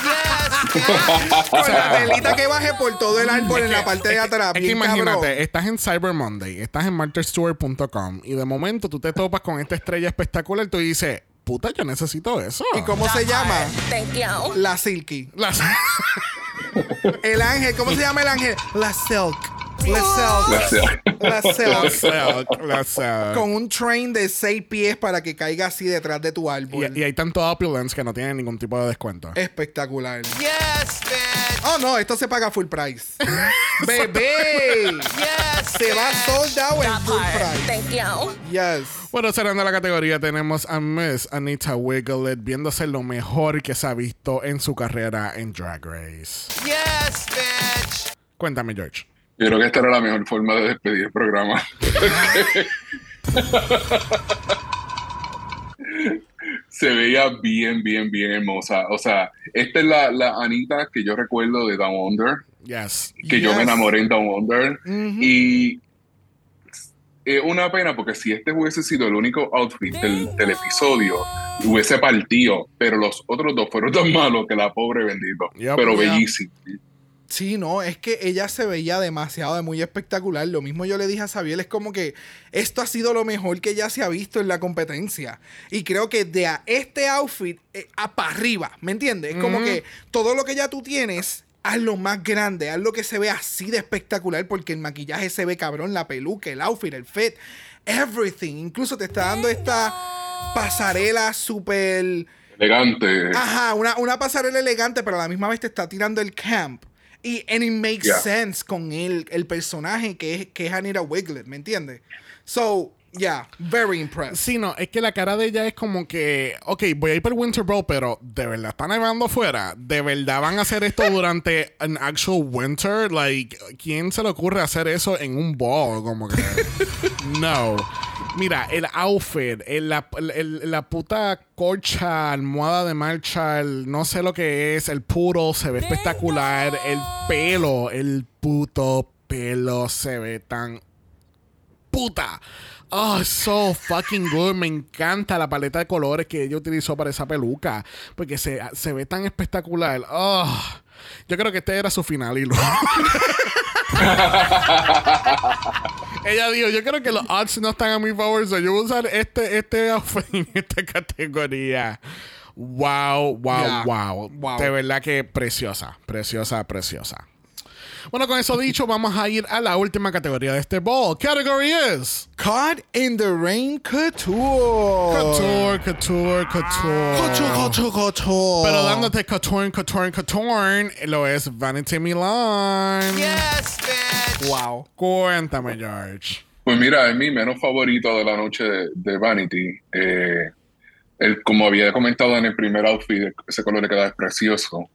bitch. Con la velita que baje por todo el árbol en la parte de atrás, Es que imagínate, cabrón. estás en Cyber Monday, estás en martyrstewart.com y de momento tú te topas con esta estrella espectacular y tú dices, puta, yo necesito eso. ¿Y cómo se llama? Thank you. La Silky. El ángel, ¿cómo se llama el ángel? La Silk. La. Con un train de seis pies para que caiga así detrás de tu árbol. Y, y hay tanto opulence que no tienen ningún tipo de descuento. Espectacular. Yes, bitch. Oh no, esto se paga full price. Bebé. Yes, Se va sold out en full part. price. Thank you. Yes. Bueno, cerrando la categoría, tenemos a Miss Anita Wiglet viéndose lo mejor que se ha visto en su carrera en Drag Race. yes, bitch. Cuéntame, George. Yo creo que esta era la mejor forma de despedir el programa. Se veía bien, bien, bien hermosa. O sea, esta es la, la Anita que yo recuerdo de Down Under, Yes. que yo me enamoré en Down Under. Ujú. Y es una pena porque si este hubiese sido el único outfit del, del episodio, hubiese partido. Pero los otros dos fueron tan malos que la pobre bendito. Yep. pero bellísimo. Sí, no, es que ella se veía demasiado, muy espectacular. Lo mismo yo le dije a Xavier, es como que esto ha sido lo mejor que ya se ha visto en la competencia. Y creo que de a este outfit eh, a para arriba, ¿me entiendes? Es como que todo lo que ya tú tienes, hazlo más grande, hazlo que se vea así de espectacular, porque el maquillaje se ve cabrón, la peluca, el outfit, el fit, everything. Incluso te está dando esta pasarela súper... Elegante. Ajá, una, una pasarela elegante, pero a la misma vez te está tirando el camp. Y and it makes Yeah. sense con el, el personaje que es, que es Anita Wiglet, ¿me entiendes? So, yeah, very impressed. Sí, no, es que la cara de ella es como que, ok, voy a ir por Winter Bowl, pero de verdad está nevando afuera. De verdad van a hacer esto durante an actual winter. Like, ¿quién se le ocurre hacer eso en un ball? Como que, no. Mira, el outfit, el- la, el- la puta colcha, almohada de marcha, el- no sé lo que es, el puro se ve espectacular. El pelo, el puto pelo se ve tan puta. Oh, so fucking good. Me encanta la paleta de colores que ella utilizó para esa peluca. Porque se, se ve tan espectacular. Oh, yo creo que este era su final hilo. ella dijo, yo creo que los odds no están a mi favor. so yo voy a usar este, este outfit en esta categoría. Wow, wow, Yeah. wow. Wow. De verdad que preciosa, preciosa, preciosa. Bueno, con eso dicho, vamos a ir a la última categoría de este ball. Category is Caught in the Rain Couture. Couture, couture, couture. Couture, couture, couture. Pero dándote couture, couture, couture, lo es Vanity Milan. Yes, bitch. Wow. Cuéntame, George. Pues mira, es mi menos favorito de la noche de, de Vanity. Eh, el, como había comentado en el primer outfit, ese color le queda precioso.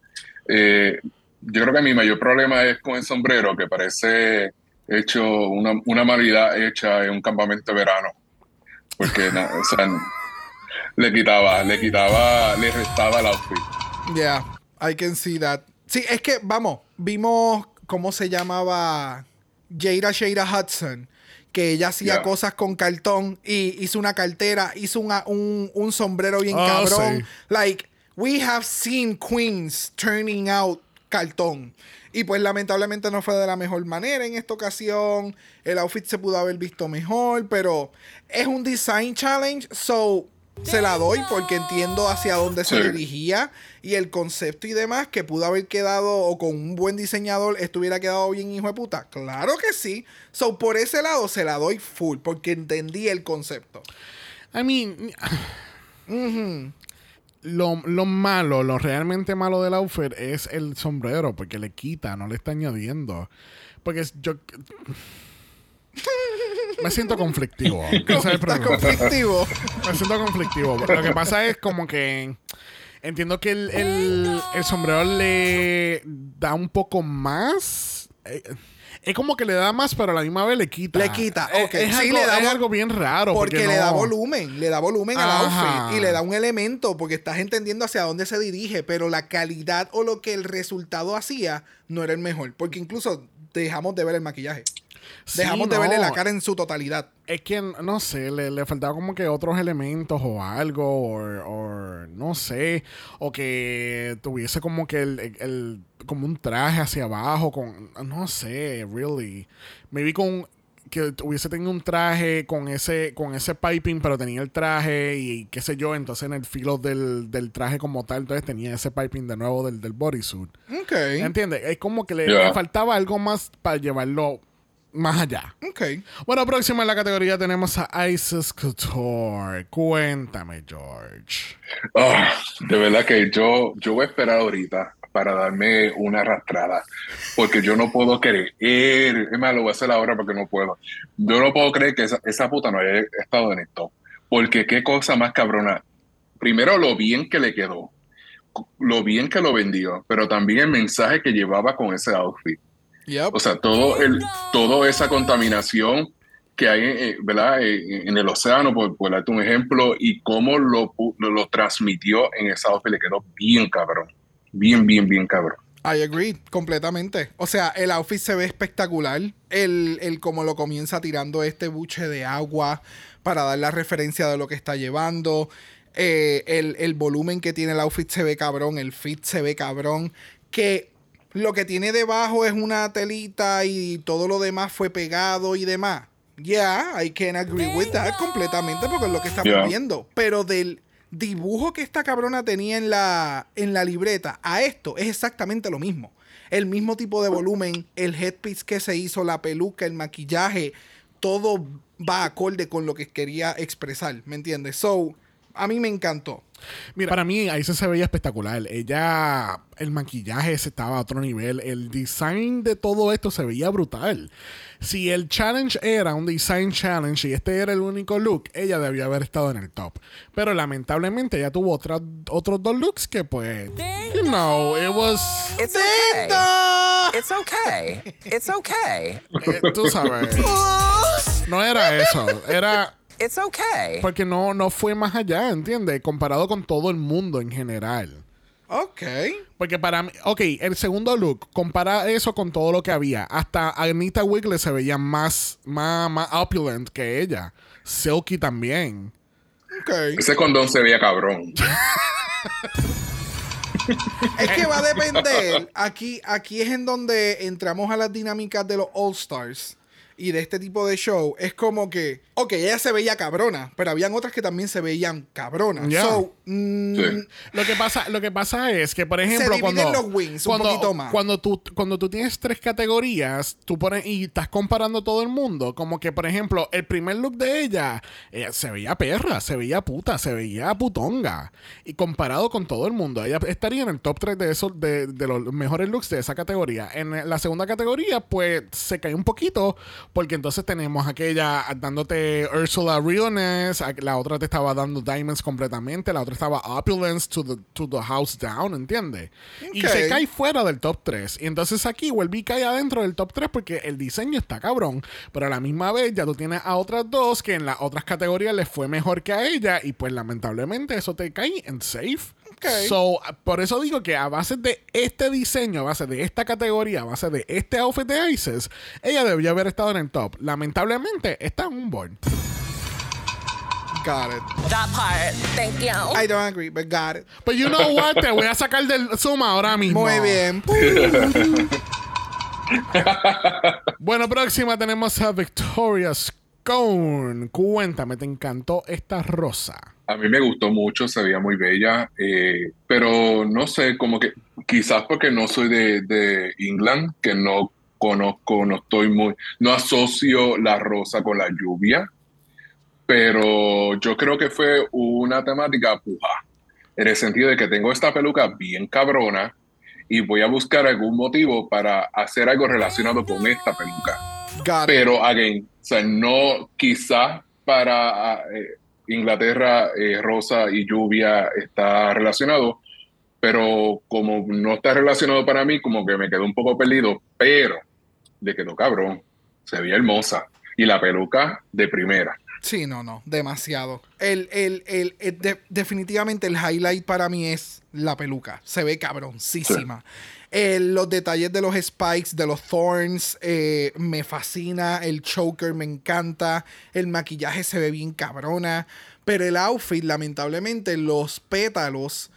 Eh, yo creo que mi mayor problema es con el sombrero, que parece hecho una, una manualidad hecha en un campamento de verano. Porque, na- o sea, le quitaba, le quitaba, le restaba el outfit. Yeah, I can see that. Sí, es que, vamos, vimos cómo se llamaba Jada Shada Hudson, que ella hacía Yeah. cosas con cartón y hizo una cartera, hizo una- un, un sombrero bien Oh, cabrón. sí. Like, we have seen queens turning out cartón. Y pues lamentablemente no fue de la mejor manera en esta ocasión. El outfit se pudo haber visto mejor, pero es un design challenge, so se la doy porque entiendo hacia dónde se dirigía y el concepto y demás que pudo haber quedado o con un buen diseñador estuviera quedado bien hijo de puta. Claro que sí. So por ese lado se la doy full porque entendí el concepto. I mean, lo, lo malo, lo realmente malo del outfit es el sombrero, porque le quita, no le está añadiendo. Porque es- yo. Me siento conflictivo. El Está conflictivo. Me siento conflictivo. Lo que pasa es como que entiendo que el, el- el sombrero le da un poco más. Eh, es como que le da más, pero a la misma vez le quita. Le quita, ok. Es, Sí, algo, le da es algo bien raro. Porque, Porque, le da volumen, le da volumen al outfit y le da un elemento porque estás entendiendo hacia dónde se dirige, pero la calidad o lo que el resultado hacía no era el mejor, porque incluso dejamos de ver el maquillaje. Sí, Dejamos de no. verle la cara en su totalidad. Es que, no sé, le, le faltaba como que otros elementos o algo, o, no sé, o que tuviese como que el, el- como un traje hacia abajo, con, no sé, really. Me vi con que hubiese tenido un traje con ese con ese piping, pero tenía el traje y qué sé yo, entonces en el filo del, del traje como tal, entonces tenía ese piping de nuevo del, del bodysuit. Ok. ¿Entiendes? Es como que le faltaba algo más para llevarlo más allá. Ok. Bueno, próxima en la categoría tenemos a Isis Couture. Cuéntame, George. Ah, de verdad que yo, yo voy a esperar ahorita para darme una arrastrada, porque yo no puedo creer, es más, lo voy a hacer ahora porque no puedo. Yo no puedo creer que esa, esa puta no haya estado en el top, porque qué cosa más cabrona. Primero, lo bien que le quedó, lo bien que lo vendió, pero también el mensaje que llevaba con ese outfit. Yep. O sea, todo el, toda esa contaminación que hay eh, ¿verdad? Eh, en el océano, por, por darte un ejemplo, y cómo lo, lo, lo transmitió en esa outfit, le quedó bien cabrón. Bien, bien, bien cabrón. I agree, completamente. O sea, el outfit se ve espectacular. El, el como lo comienza tirando este buche de agua para dar la referencia de lo que está llevando. Eh, el, el volumen que tiene el outfit se ve cabrón. El fit se ve cabrón. Que lo que tiene debajo es una telita y todo lo demás fue pegado y demás. Yeah, I can agree with that completamente porque es lo que estamos Yeah. viendo. Pero del dibujo que esta cabrona tenía en la, en la libreta a esto es exactamente lo mismo. El mismo tipo de volumen, el headpiece que se hizo, la peluca, el maquillaje, todo va acorde con lo que quería expresar, ¿me entiendes? So, a mí me encantó. Mira, para mí ahí se veía espectacular. Ella, el maquillaje ese estaba a otro nivel. El design de todo esto se veía brutal. Si el challenge era un design challenge y este era el único look, ella debió haber estado en el top. Pero lamentablemente ella tuvo otra- otros dos looks que pues, you know, it was, It's okay. It's okay. It's okay. eh, tú sabes, no era eso, era It's okay. porque no, no fue más allá, ¿entiendes? Comparado con todo el mundo en general. Ok. Porque para mí, ok, el segundo look, compara eso con todo lo que había. Hasta Anita Wiggler se veía más, más, más opulent que ella. Silky también. Ok. Ese condón se veía cabrón. Es que va a depender. Aquí, aquí es en donde entramos a las dinámicas de los All Stars y de este tipo de show. Es como que, ok, ella se veía cabrona, pero habían otras que también se veían cabronas. So, mm, Sí. Lo que pasa, lo que pasa es que, por ejemplo, cuando, los wins un cuando, poquito más. cuando tú, cuando tú tienes tres categorías, tú pones y estás comparando todo el mundo, como que, por ejemplo, el primer look de ella eh, se veía perra, se veía puta, se veía putonga. Y comparado con todo el mundo, ella estaría en el top 3 de esos, de, de los mejores looks de esa categoría. En la segunda categoría, pues se cae un poquito, porque entonces tenemos aquella dándote Ursula Realness, la otra te estaba dando Diamonds completamente, la otra estaba opulence to the, to the house down, ¿entiendes? Y Ok. se cae fuera del top 3. Y entonces aquí vuelve y cae adentro del top 3 porque el diseño está cabrón. Pero a la misma vez ya tú tienes a otras dos que en las otras categorías les fue mejor que a ella. Y pues lamentablemente eso te cae en safe. Ok. So, por eso digo que a base de este diseño, a base de esta categoría, a base de este outfit de Isis, ella debería haber estado en el top. Lamentablemente está en un board. Got it. That part. Thank you. I don't agree, but got it. Pero you know what? Te voy a sacar del Zoom ahora mismo. Muy bien. Bueno, próxima tenemos a Victoria Scone. Cuéntame, ¿te encantó esta rosa? A mí me gustó mucho, se veía muy bella, eh, pero no sé, como que quizás porque no soy de, de England, que no conozco, no estoy muy, no asocio la rosa con la lluvia, pero yo creo que fue una temática puja, en el sentido de que tengo esta peluca bien cabrona y voy a buscar algún motivo para hacer algo relacionado con esta peluca. Got. Pero, again, o sea, no quizás para eh, Inglaterra eh, rosa y lluvia está relacionado, pero como no está relacionado para mí, como que me quedó un poco perdido, pero le quedó cabrón, se veía hermosa y la peluca de primera. Sí, no, no, demasiado. El, el, el, el- de- definitivamente el highlight para mí es la peluca. Se ve cabroncísima. Los detalles de los spikes, de los thorns, eh, me fascina. El choker me encanta. El maquillaje se ve bien cabrona. Pero el outfit, lamentablemente, los pétalos.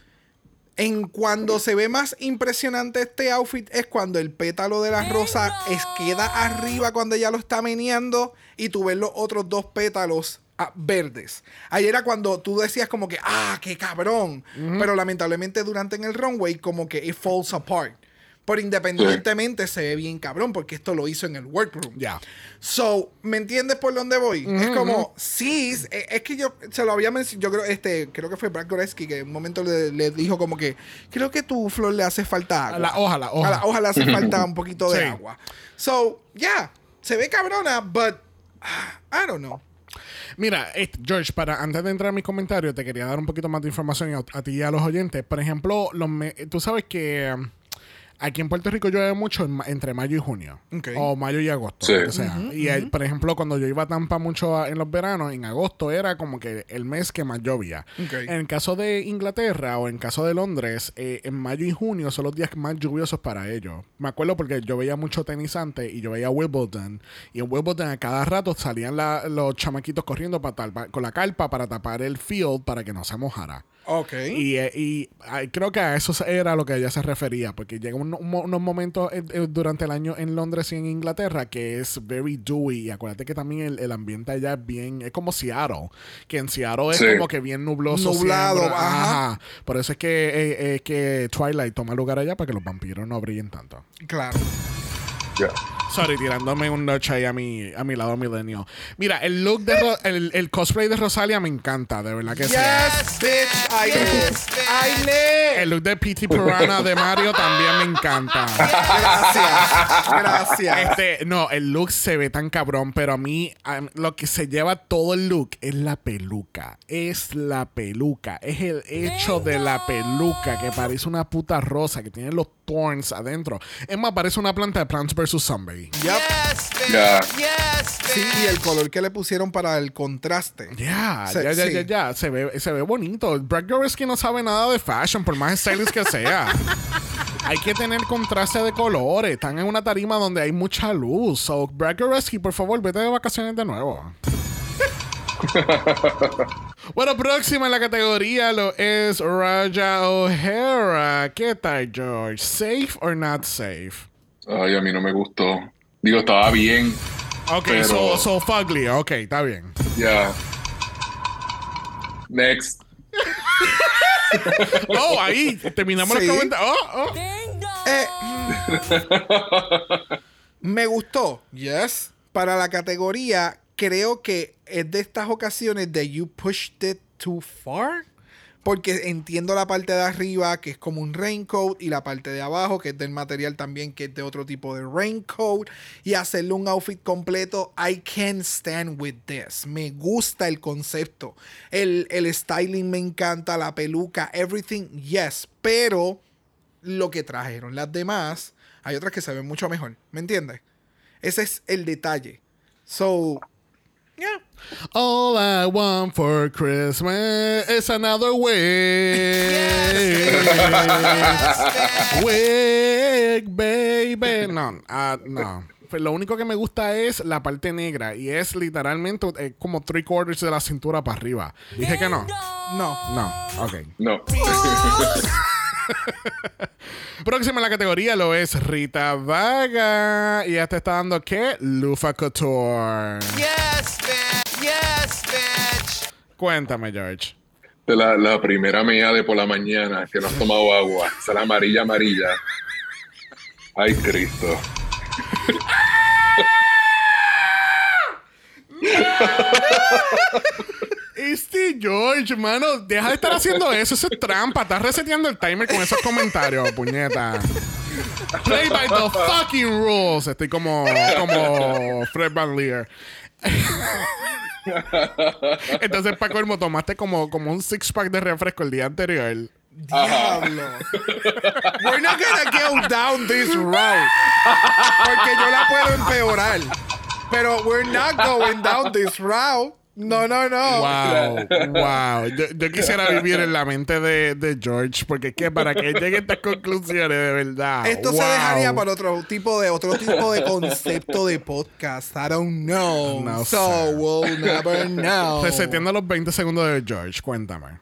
En cuando se ve más impresionante este outfit es cuando el pétalo de la rosa es, queda arriba cuando ella lo está meneando y tú ves los otros dos pétalos ah, verdes. Ahí era cuando tú decías como que, ah, qué cabrón. Pero lamentablemente durante en el runway como que it falls apart. Pero independientemente se ve bien cabrón porque esto lo hizo en el workroom. Ya. So, ¿me entiendes por dónde voy? Es como, sí, es, es que yo se lo había mencionado, yo creo, este, creo que fue Brad Goreski que en un momento le, le dijo como que, creo que tu flor le hace falta agua. A la hoja, la hoja. A la hoja le hace falta un poquito de agua. So, yeah, se ve cabrona, but, I don't know. Mira, este, George, para antes de entrar a mis comentarios, te quería dar un poquito más de información a, ti y a los oyentes. Por ejemplo, los tú sabes que um, aquí en Puerto Rico llueve mucho en ma- entre mayo y junio. Ok. O mayo y agosto. Sí. lo que sea. y por ejemplo, cuando yo iba a Tampa mucho a- en los veranos, en agosto era como que el mes que más llovía. Ok. En el caso de Inglaterra o en caso de Londres, eh, en mayo y junio son los días más lluviosos para ellos. Me acuerdo porque yo veía mucho tenis antes y yo veía Wimbledon. Y en Wimbledon a cada rato salían la- los chamaquitos corriendo para tal- con la carpa para tapar el field para que no se mojara. Ok. Y, eh, y, creo que a eso era lo que ella se refería, porque llega un- un mo- unos momentos eh, eh, durante el año en Londres y en Inglaterra que es very dewy. Y acuérdate que también el, el ambiente allá es bien, es como Seattle, que en Seattle es Sí. como que bien nubloso. Nublado, siempre. ajá. Por eso es que, eh, eh, que Twilight toma lugar allá para que los vampiros no brillen tanto. Claro. Ya. Sorry, tirándome un notch ahí a mi, a mi lado milenio. Mira, el look de Ro- el, el cosplay de Rosalia me encanta, de verdad que sí. Yes, bitch, I live. El look de P.T. Piranha de Mario también me encanta. Gracias. Gracias. Este, no, el look se ve tan cabrón, pero a mí lo que se lleva todo el look es la peluca. Es la peluca. Es el hecho de la peluca que parece una puta rosa que tiene los thorns adentro. Es más, parece una planta de Plants vs. Yep. Ya. Sí, y el color que le pusieron para el contraste. Ya, Se- ya, ya, sí. ya, ya. Se ve, se ve bonito. Brad Goreski no sabe nada de fashion, por más stylist que sea. hay que tener contraste de colores. Están en una tarima donde hay mucha luz. So, Brad Goreski, por favor, vete de vacaciones de nuevo. bueno, próxima en la categoría lo es Raja O'Hara. ¿Qué tal, George? ¿Safe or not safe? Ay, a mí no me gustó. Digo, estaba bien. Ok, Pero- so, so fugly. Ok, está bien. Ya. Next. Oh, ahí terminamos Sí. los comentarios. Oh, oh. Eh, me gustó, yes. Para la categoría, creo que es de estas ocasiones de you pushed it too far. Porque entiendo la parte de arriba, que es como un raincoat, y la parte de abajo, que es del material también, que es de otro tipo de raincoat. Y hacerle un outfit completo, I can stand with this. Me gusta el concepto. El, el styling me encanta, la peluca, everything, yes. Pero lo que trajeron las demás, hay otras que se ven mucho mejor. ¿Me entiendes? Ese es el detalle. So, yeah. All I want for Christmas is another wig. Wig, baby. No, ah, no. Pues Lo único que me gusta es la parte negra y es literalmente eh, como three quarters de la cintura para arriba. Dije que no. No. No, ok. No. Próxima en la categoría lo es Rita Vaga. Y ya te está dando qué? Lufa Couture. Yes, bitch. Yes, bitch. Cuéntame, George. De la, la primera mía de por la mañana que no has tomado agua. La amarilla, amarilla. Ay, Cristo. Este George, mano, deja de estar haciendo eso. Eso es trampa. Estás reseteando el timer con esos comentarios, puñeta. Play by the fucking rules. Estoy como, como Fred Van Leer. Entonces, para colmo, tomaste como, como un six pack de refresco el día anterior. Diablo. We're not gonna go down this route. Porque yo la puedo empeorar. Pero we're not going down this route. No, no, no. Wow, wow. Yo, yo quisiera vivir en la mente de, de George, porque es que para que llegue a estas conclusiones, de verdad. Esto se dejaría para otro tipo de otro tipo de concepto de podcast. I don't know. No so sé. we'll never know. Reseteando los 20 segundos de George, cuéntame.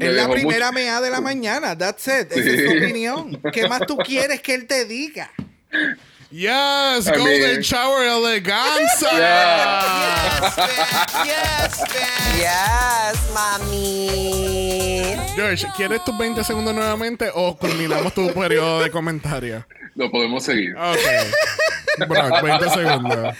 Es la primera mucho- mea de la mañana. That's it. Esa es su opinión. ¿Qué más tú quieres que él te diga? Yes, I Golden mean- Shower Eleganza. Yes, bitch. Yes, mami. George, ¿quieres tus 20 segundos nuevamente o culminamos tu periodo de comentarios? Lo podemos seguir. Ok. Brock, 20 segundos.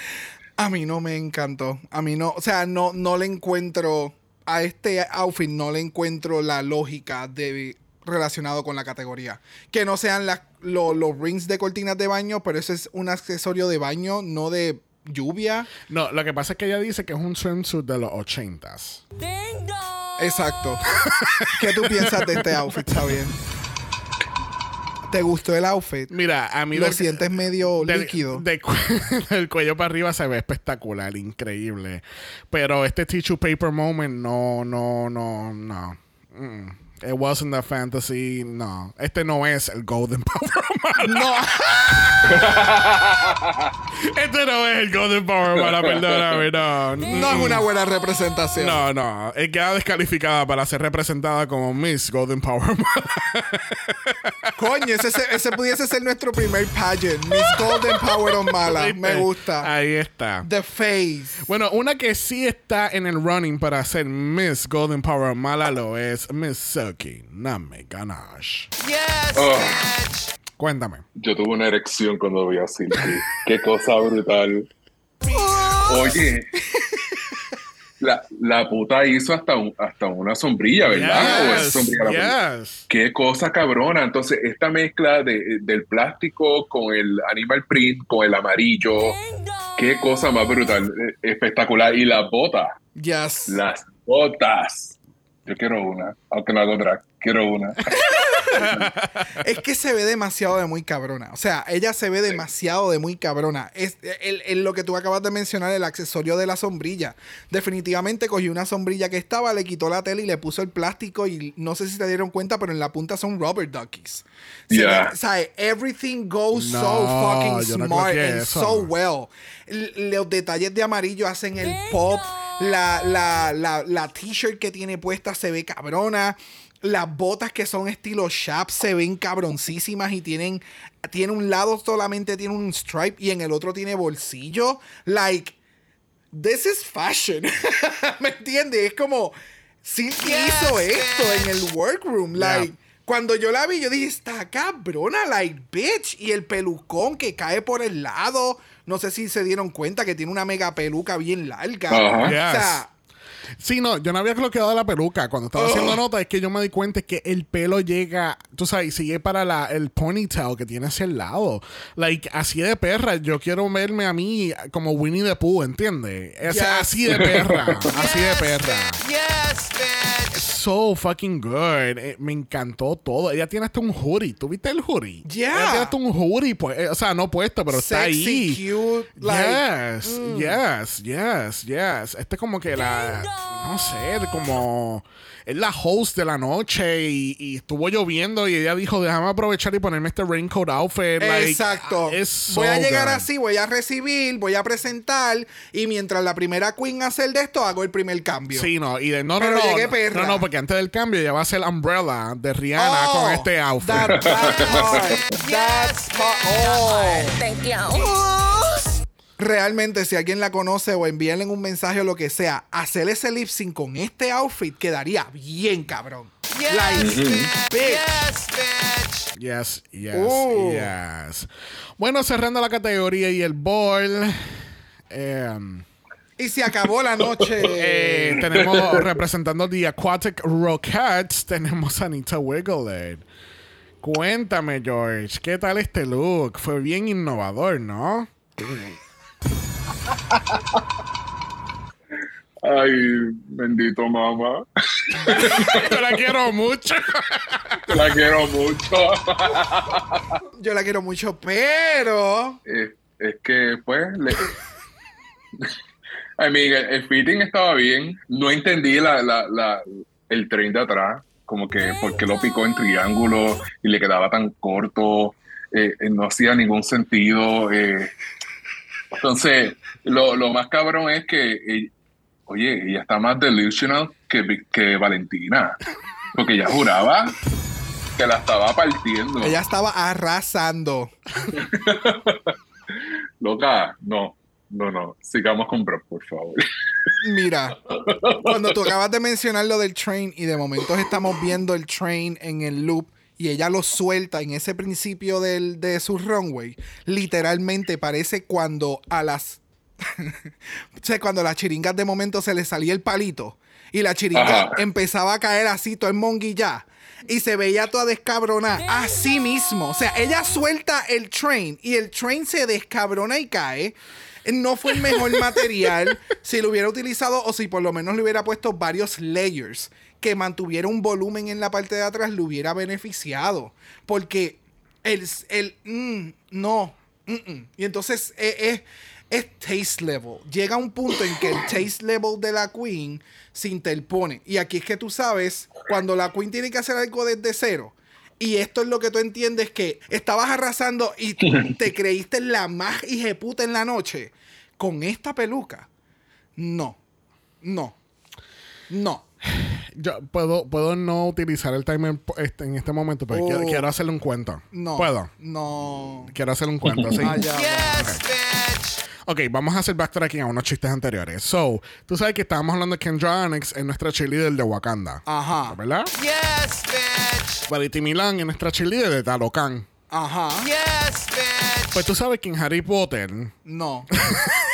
A mí no me encantó. A mí no, o sea, no, no le encuentro a este outfit, no le encuentro la lógica de relacionado con la categoría. Que no sean las- lo- los rings de cortinas de baño, pero eso es un accesorio de baño, no de lluvia. No, lo que pasa es que ella dice que es un swimsuit de los 80s. Exacto. ¿Qué tú piensas de este outfit? Está bien. ¿Te gustó el outfit? Mira, a mí Lo del- sientes medio del, líquido. cu- del cuello para arriba se ve espectacular, increíble. Pero este tissue paper moment, no, no, no, no. Mm. It wasn't a fantasy, no. Este no es el Golden Power Mala. No. Este no es el Golden Power Mala, perdóname, no. No es una buena representación. No, no. Es queda descalificada para ser representada como Miss Golden Power Mala. Coño, ese, ese pudiese ser nuestro primer pageant. Miss Golden Power Mala. Me gusta. Ahí está. The Face. Bueno, una que sí está en el running para ser Miss Golden Power Mala lo es Miss Suki Name Ganache. Yes, Oh. bitch. Cuéntame. Yo tuve una erección cuando vi a Silky. Qué cosa brutal. Oye. La, la puta hizo hasta, un- hasta una sombrilla, ¿verdad? Qué cosa cabrona. Entonces, esta mezcla de, del plástico con el animal print, con el amarillo, qué cosa más brutal, eh, espectacular. Y las botas, Yes. las botas. Yo quiero una, aunque no hago drag, quiero una. Es que se ve demasiado de muy cabrona. O sea, ella se ve demasiado de muy cabrona. Es el, el- lo que tú acabas de mencionar, el accesorio de la sombrilla. Definitivamente cogió una sombrilla que estaba, le quitó la tela y le puso el plástico. Y no sé si se dieron cuenta, pero en la punta son rubber duckies. Se Yeah. ve- o sea, everything goes No, so fucking no smart and eso. so well. L- los detalles de amarillo hacen el pop. La, la, la, la t-shirt que tiene puesta se ve cabrona. Las botas que son estilo Shap se ven cabroncísimas y tienen, tiene un lado solamente tiene un stripe y en el otro tiene bolsillo. Like, this is fashion. ¿Me entiendes? Es como, sí que hizo esto en el workroom. Like, Yeah. cuando yo la vi, yo dije, está cabrona, like, bitch. Y el pelucón que cae por el lado. No sé si se dieron cuenta que tiene una mega peluca bien larga. O sea, Sí, no, yo no había bloqueado la peluca. Cuando estaba haciendo nota, es que yo me di cuenta que el pelo llega, tú sabes, sigue para la, el ponytail que tiene hacia el lado. Like, así de perra. Yo quiero verme a mí como Winnie the Pooh, ¿entiendes? Es Yes. Así de perra. así de perra. Yes, bitch. So fucking good. Eh, me encantó todo. Ella tiene hasta un hoodie. ¿Tú viste el hoodie? Yeah. Ella tiene hasta un hoodie, pues, eh, o sea, no puesto, pero está Sexy, ahí. cute, like, mm. yes, yes, yes, yes. Este es como que la, no sé, como es la host de la noche y, y estuvo lloviendo y ella dijo, déjame aprovechar y ponerme este raincoat outfit. like, Exacto. so voy a llegar good. así, voy a recibir, voy a presentar y mientras la primera queen hace el de esto, hago el primer cambio. Sí, no, y de no, Pero no, no, llegué no, perra. no, no, porque antes del cambio ya va a ser Umbrella de Rihanna Oh, con este outfit. That part, that part. Oh. Thank you. Realmente, si alguien la conoce o envíenle un mensaje o lo que sea, hacer ese lip sync con este outfit quedaría bien, cabrón. Yes, Like, bitch. Yes, bitch. Yes, yes, Uh. yes. Bueno, cerrando la categoría y el ball. em, Y se acabó la noche. eh, tenemos representando The Aquatic Rockets, tenemos a Anita Wiggler. Cuéntame, George, ¿qué tal este look? Fue bien innovador, ¿no? Ay, bendito mamá. Yo la quiero mucho. Te la quiero mucho. Yo la quiero mucho, pero. es, es que, pues, le... I mean, el, el fitting estaba bien. No entendí la, la, la- el tren de atrás. Como que, ¿por qué lo picó en triángulo y le quedaba tan corto? Eh, eh, no hacía ningún sentido. eh. Entonces, lo, lo más cabrón es que, eh, oye, ella está más delusional que, que Valentina. Porque ella juraba que la estaba partiendo. Ella estaba arrasando. Loca, no, no, no. Sigamos con Brock, por favor. Mira, cuando tú acabas de mencionar lo del train y de momentos estamos viendo el train en el loop y ella lo suelta en ese principio del, de su runway, literalmente parece cuando a las... o sea, cuando a las chiringas de momento se le salía el palito y la chiringa Ajá. empezaba a caer así, todo en monguilla. Y se veía toda descabrona. Así mismo. O sea, ella suelta el train y el train se descabrona y cae. No fue el mejor material si lo hubiera utilizado o si por lo menos le hubiera puesto varios layers que mantuviera un volumen en la parte de atrás, le hubiera beneficiado. Porque el, el mm, no. mm, mm. Y entonces eh, eh, es taste level. Llega un punto en que el taste level de la queen se interpone. Y aquí es que tú sabes, cuando la queen tiene que hacer algo desde cero. Y esto es lo que tú entiendes que estabas arrasando y te creíste la más puta en la noche. Con esta peluca. No. No. No. Yo puedo, puedo no utilizar el timer este- en este momento, pero Oh. quiero, quiero hacerle un cuento. No. ¿Puedo? No. Quiero hacerle un cuento, ¿sí? Ah, ya. Yes, bitch. Ok, vamos a hacer backtracking a unos chistes anteriores. So, tú sabes que estábamos hablando de Kendra Annex en nuestra cheerleader de Wakanda. Ajá. ¿Verdad? Yes, bitch. Valiti Milan en nuestra cheerleader de Talocan. Ajá. Yes, bitch. Pues tú sabes que en Harry Potter, No.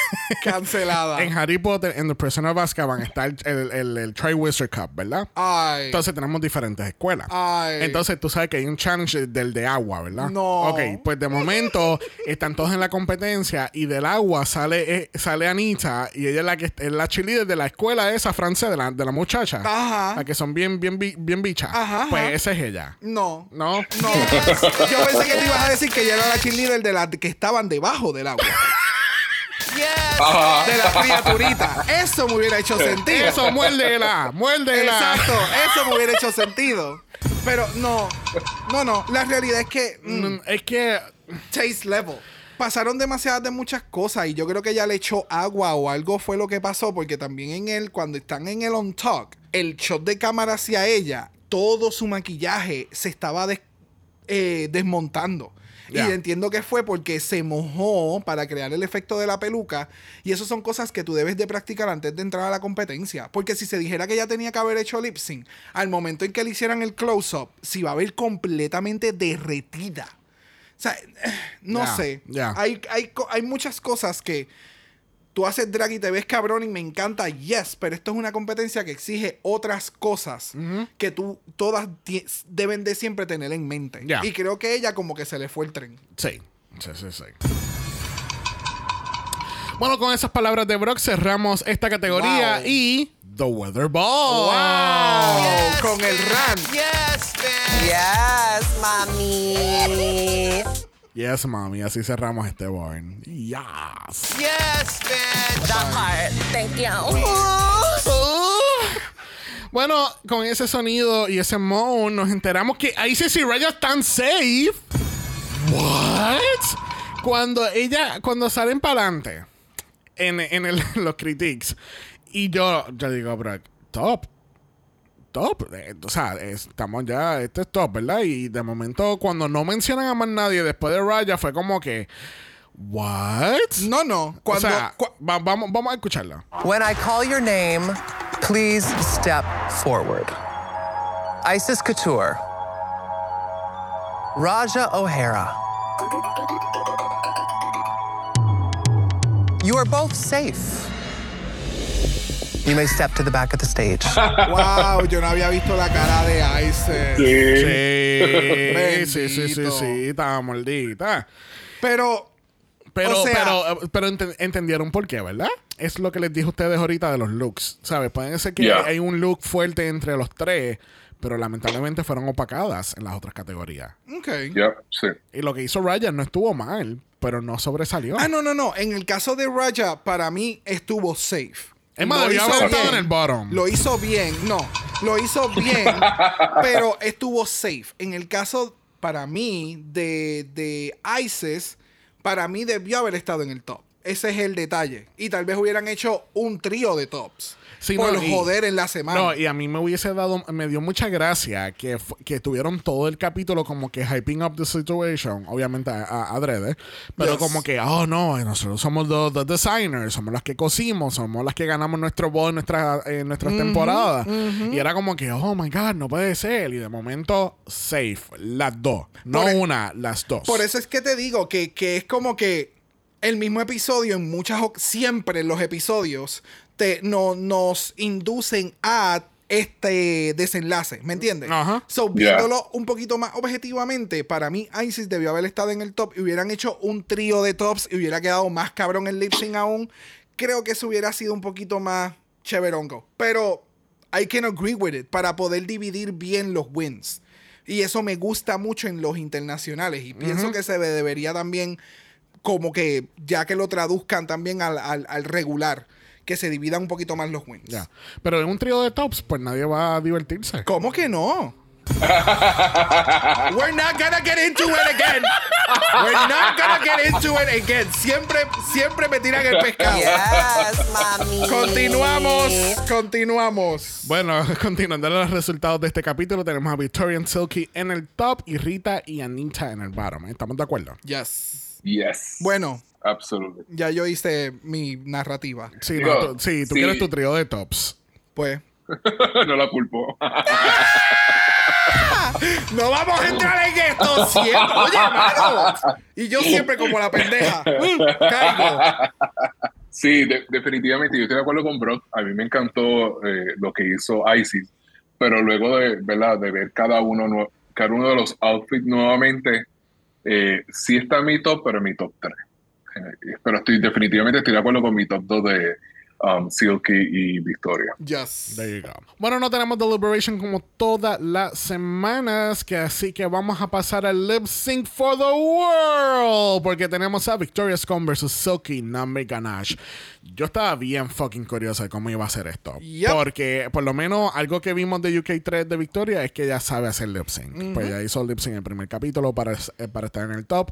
Cancelada. en Harry Potter, en The Prisoner of Azkaban está el, el, el, el Tri-Wizard Cup, ¿verdad? Ay. Entonces tenemos diferentes escuelas. Ay. Entonces tú sabes que hay un challenge del de agua, ¿verdad? No. Ok, pues de momento están todos en la competencia y del agua sale, eh, sale Anita y ella es la que es la cheerleader de la escuela esa francesa, de la, de la muchacha. Ajá. La que son bien, bien, bi- bien bichas. Ajá, Pues ajá. esa es ella. No. ¿No? No. Yo pensé que te ibas a decir que ella era la cheerleader de las que estaban debajo del agua. Yes. Ajá. De la criaturita. Eso me hubiera hecho sentido. Eso, muérdela, muérdela. Exacto. Eso me hubiera hecho sentido. Pero no. No, no. La realidad es que. mm, Mm, Es que taste level. Pasaron demasiadas de muchas cosas y yo creo que ella le echó agua o algo fue lo que pasó porque también en él, cuando están en el on talk, el shot de cámara hacia ella, todo su maquillaje se estaba des- eh, desmontando. Ya. Y entiendo que fue porque se mojó para crear el efecto de la peluca. Y eso son cosas que tú debes de practicar antes de entrar a la competencia. Porque si se dijera que ella tenía que haber hecho lip sync, al momento en que le hicieran el close-up, se iba a ver completamente derretida. O sea, no Ya, sé. ya. Hay, hay, hay muchas cosas que tú haces drag y te ves cabrón y me encanta, yes, pero esto es una competencia que exige otras cosas que tú todas deben de siempre tener en mente. Ya. Y creo que ella como que se le fue el tren. Sí, sí, sí, sí. Bueno, con esas palabras de Brock cerramos esta categoría Wow. y The Weather Ball. ¡Wow! Con el rant. Yes, man. Yes, mami. Yes, mami, así cerramos este born. Yes. Yes, man. That part. Thank you. Bueno, con ese sonido y ese moan nos enteramos que Isis y Raya están safe. What? Cuando ella, cuando salen para adelante en, en el- los critiques y yo, yo digo, bro, top. Top. Eh, o sea, estamos ya, este es top, ¿verdad? Y de momento, cuando no mencionan a más nadie después de Raya, fue como que, what? No, no. Cuando, o sea, cua- va- vamos, vamos a escucharla. When I call your name, please step forward. Isis Couture. Raja O'Hara. You are both safe. You may step to the back of the stage. wow, yo no había visto la cara de Ice. Sí, sí, sí, sí, Bendito. sí, estaba maldita. Pero, Pero, O sea- pero, eh, pero ente- entendieron por qué, ¿verdad? Es lo que les dije a ustedes ahorita de los looks. ¿Sabes? Pueden ser que Yeah. hay un look fuerte entre los tres, pero lamentablemente fueron opacadas en las otras categorías. ok. Ya, sí. Y lo que hizo Ryan no estuvo mal, pero no sobresalió. Ah, no, no, no. En el caso de Raja, para mí estuvo safe. Es más, Lo debió hizo haber estado bien. en el bottom. Lo hizo bien, no. Lo hizo bien, pero estuvo safe. En el caso, para mí, de, de ISIS, para mí debió haber estado en el top. Ese es el detalle. Y tal vez hubieran hecho un trío de tops. Sí, por no, y- joder en la semana. No, y a mí me hubiese dado, me dio mucha gracia que, que tuvieron todo el capítulo como que hyping up the situation, obviamente a, a- adrede, pero Yes. como que, oh no, nosotros somos los the designers, somos las que cosimos, somos las que ganamos nuestro en nuestra, en nuestras temporadas. Y era como que, oh my god, no puede ser. Y de momento, safe, las dos. No Por e- una, las dos. Por eso es que te digo que, que es como que el mismo episodio, en muchas siempre en los episodios, te, no, nos inducen a este desenlace, ¿me entiendes? Ajá. So, Yeah. viéndolo un poquito más objetivamente, para mí ISIS debió haber estado en el top y hubieran hecho un trío de tops y hubiera quedado más cabrón el lip sync aún. Creo que eso hubiera sido un poquito más chéverongo. Pero I can agree with it para poder dividir bien los wins. Y eso me gusta mucho en los internacionales. Y pienso que se debería también, como que, ya que lo traduzcan también al, al- al regular, que se dividan un poquito más los wins. Ya. Pero en un trío de tops, pues nadie va a divertirse. ¿Cómo que no? We're not gonna get into it again. We're not gonna get into it again. Siempre, siempre me tiran el pescado. Yes, mami. Continuamos, continuamos. Bueno, continuando los resultados de este capítulo, tenemos a Victorian Silky en el top y Rita y Anita en el bottom. ¿eh? ¿Estamos de acuerdo? Yes. Yes. Bueno, Absolutely. ya yo hice mi narrativa. Sí, Digo, no, tú, sí, tú sí. quieres tu trío de tops. Pues, no la culpo. no vamos a entrar en esto siempre. Oye, mano. Y yo siempre como la pendeja. Mm, caigo. Sí, de- definitivamente. Yo estoy de acuerdo con Brock. A mí me encantó eh, lo que hizo Isis. Pero luego de, ¿verdad? de ver cada uno, cada uno de los outfits nuevamente, eh, sí está en mi top, pero en mi top 3. Pero estoy, definitivamente estoy de acuerdo con mi top 2 de um, Silky y Victoria. Yes. There you go. Bueno, no tenemos Deliberation como todas las semanas, que así que vamos a pasar al lip sync for the world, porque tenemos a Victoria Scone versus Silky Number Ganache. Yo estaba bien fucking curioso de cómo iba a ser esto, Yep. porque por lo menos algo que vimos de UK3 de Victoria es que ella sabe hacer lip sync. Pues ella hizo lip sync en el primer capítulo para, eh, para estar en el top.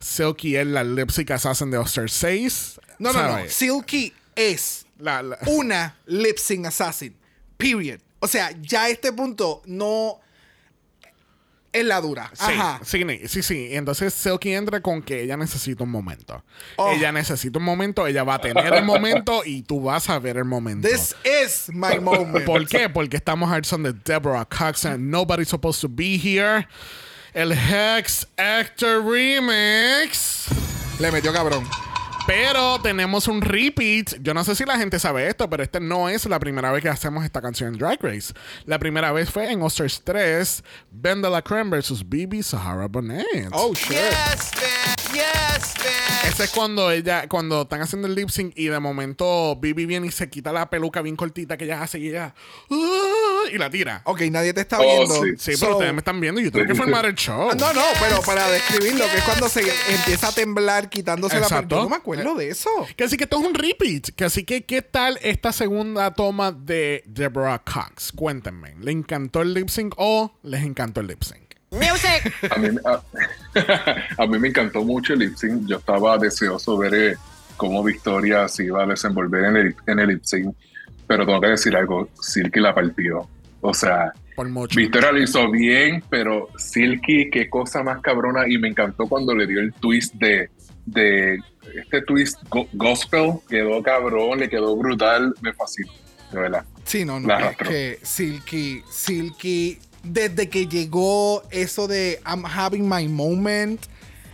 Silky es la lip sync assassin de Oster 6. No, no, no. Silky es La- la- una lip sync assassin. Period. O sea, ya a este punto no es la dura. Sí, Ajá. sí, sí. Entonces Silky entra con que ella necesita un momento. Oh. Ella necesita un momento, ella va a tener el momento y tú vas a ver el momento. This is my moment. ¿Por qué? Porque estamos al son de Deborah Cox and Nobody's Supposed to Be Here. El Hex Actor Remix. Le metió cabrón. Pero tenemos un repeat. Yo no sé si la gente sabe esto, pero este no es la primera vez que hacemos esta canción en Drag Race. La primera vez fue en Oscars 3, Ben de la Creme versus Bibi Sahara Bonet. Oh, shit. Yes. Ese es cuando ella, cuando están haciendo el lip sync y de momento Bibi viene y se quita la peluca bien cortita que ella hace y ella "Ah", y la tira. Ok, nadie te está Oh, viendo. sí. Sí, So- pero ustedes me están viendo y yo tengo que formar el show. Ah, No, no, pero para describirlo, que es cuando se empieza a temblar quitándose la peluca. No me acuerdo de eso. Que así que esto es un repeat. Que así que, ¿qué tal esta segunda toma de Deborah Cox? Cuéntenme. ¿Le encantó el lip sync o les encantó el lip sync? Music. A mí, a, a mí me encantó mucho el lip sync. Yo estaba deseoso ver eh, cómo Victoria se iba a desenvolver en el, en el lip sync. Pero tengo que decir algo: Silky la partió. O sea, Por mucho. Victoria lo hizo bien, pero Silky, qué cosa más cabrona. Y me encantó cuando le dio el twist de, de este twist go- gospel. Quedó cabrón, le quedó brutal. Me fascinó, de verdad. Sí, no, no. La Es que Silky, Silky, desde que llegó eso de I'm having my moment,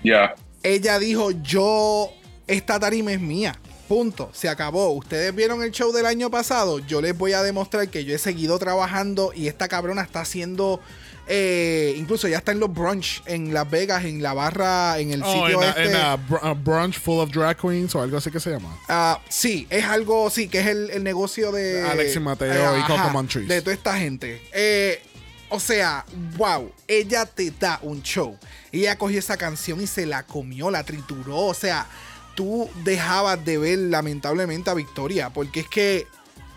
Ya. ella dijo, yo, esta tarima es mía. Punto, se acabó. Ustedes vieron el show del año pasado. Yo les voy a demostrar que yo he seguido trabajando y esta cabrona está haciendo. eh, incluso ya está en los brunch en Las Vegas, en la barra, en el Oh, sitio en, a- este. en a br- a brunch full of drag queens o algo así que se llama. Ah, sí, es algo, sí, que es el, el negocio de Alexis Mateo y Coco Montrese. De toda esta gente. Eh, o sea, wow, ella te da un show. Ella cogió esa canción y se la comió, la trituró. O sea, tú dejabas de ver lamentablemente a Victoria, porque es que